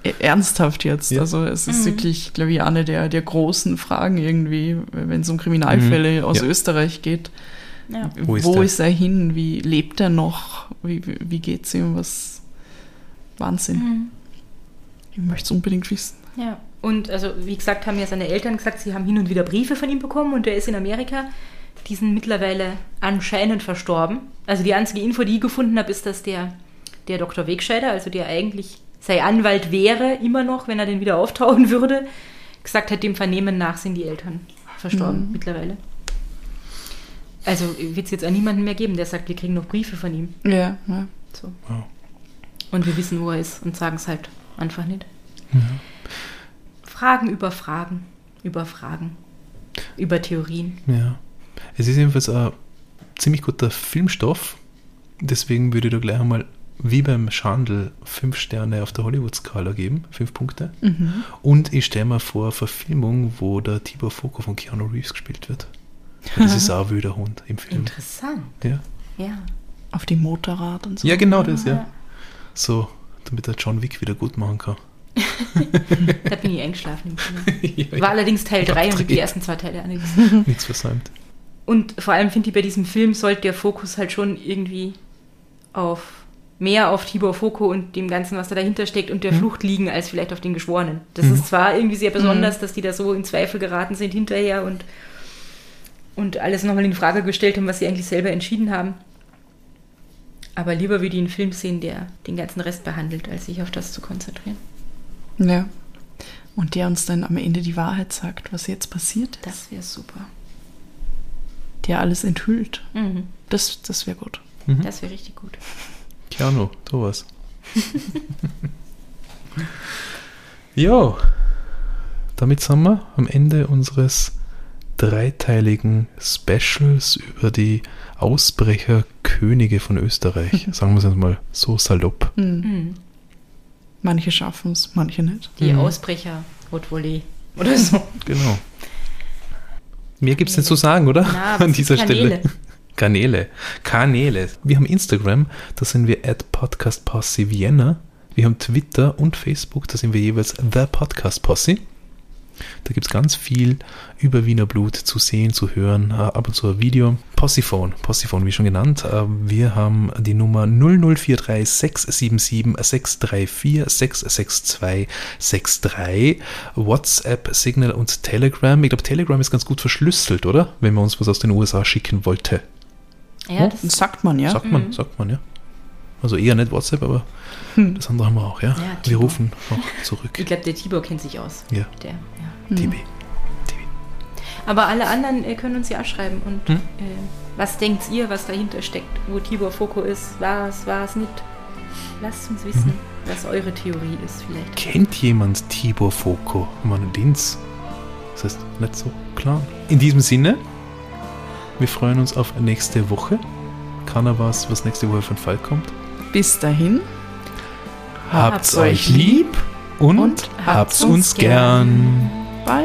e- ernsthaft jetzt. Ja. Also es Mhm. ist wirklich, glaube ich, eine der, der großen Fragen irgendwie, wenn es um Kriminalfälle aus Mhm. Ja. Österreich geht. Ja. Wo Wo ist ist, der? er hin? Wie lebt er noch? Wie, wie, wie geht's ihm? Was Wahnsinn. Mhm. Ich möchte es unbedingt wissen. Ja. Und also, wie gesagt, haben ja seine Eltern gesagt, sie haben hin und wieder Briefe von ihm bekommen und er ist in Amerika. Die sind mittlerweile anscheinend verstorben. Also die einzige Info, die ich gefunden habe, ist, dass der, der Dr. Wegscheider, also der eigentlich sein Anwalt wäre, immer noch, wenn er den wieder auftauchen würde, gesagt hat, dem Vernehmen nach sind die Eltern verstorben mittlerweile. Also wird es jetzt an niemanden mehr geben, der sagt, wir kriegen noch Briefe von ihm. Ja, ja. So. Wow. Und wir wissen, wo er ist und sagen es halt einfach nicht. Fragen über Fragen, über Fragen, über Theorien. Ja. Es ist jedenfalls ein ziemlich guter Filmstoff. Deswegen würde ich da gleich einmal, wie beim Schandl, fünf Sterne auf der Hollywood-Skala geben. Fünf Punkte. Und ich stelle mir vor, Verfilmung, wo der Tibor Foko von Keanu Reeves gespielt wird. Weil Das ist auch ein wilder Hund im Film. Interessant. Ja. Ja. Auf dem Motorrad und so. ja, genau das, ja. So, damit er John Wick wieder gut machen kann. Da bin ich eingeschlafen im Kino. ja, War allerdings Teil 3 und die ersten zwei Teile auch nicht gesehen. Nichts versäumt. Und vor allem finde ich, bei diesem Film sollte der Fokus halt schon irgendwie auf mehr auf Tibor Foko und dem Ganzen, was da dahinter steckt und der Flucht liegen, als vielleicht auf den Geschworenen. Das ist zwar irgendwie sehr besonders, dass die da so in Zweifel geraten sind hinterher und, und alles nochmal in Frage gestellt haben, was sie eigentlich selber entschieden haben. Aber lieber würde ich einen Film sehen, der den ganzen Rest behandelt, als sich auf das zu konzentrieren. Ja. Und der uns dann am Ende die Wahrheit sagt, was jetzt passiert ist. Das wäre super. Der alles enthüllt. Mhm. Das, das wäre gut. Das wäre richtig gut. Keanu, du was. ja, damit sind wir am Ende unseres dreiteiligen Specials über die Ausbrecherkönige von Österreich. Sagen wir es jetzt mal so salopp. Mhm. Manche schaffen es, manche nicht. Die Mhm. Ausbrecher Haute-Volée oder so. Genau. Mehr gibt es nicht zu sagen, oder? Na, An es dieser sind Stelle. Kanäle. Kanäle. Kanäle. Wir haben Instagram, da sind wir at Podcast Posse Vienna. Wir haben Twitter und Facebook, da sind wir jeweils The Podcast Posse. Da gibt es ganz viel über Wiener Blut zu sehen, zu hören, äh, ab und zu ein Video. Possiphone, Possiphone wie schon genannt. Äh, Wir haben die Nummer 0043 677 634 662 63. WhatsApp, Signal und Telegram. Ich glaube, Telegram ist ganz gut verschlüsselt, oder? Wenn man uns was aus den USA schicken wollte. Ja, Das das, sagt man, ja. Sagt man, sagt man, ja. Also eher nicht WhatsApp, aber das andere haben wir auch, ja. Ja, wir rufen noch zurück. ich glaube, der Tibor kennt sich aus. Ja, Der, ja. TB. Aber alle anderen äh, können uns ja auch schreiben. Und Hm? äh, was denkt ihr, was dahinter steckt? Wo Tibor Foko ist? War es, war es nicht? Lasst uns wissen, was eure Theorie ist vielleicht. Kennt jemand Tibor Foko? Man Linz. Das heißt, nicht so klar. In diesem Sinne, wir freuen uns auf nächste Woche. Keiner weiß, was nächste Woche für ein Fall kommt. Bis dahin. Habt's euch lieb und, und habt's uns gern. Bye.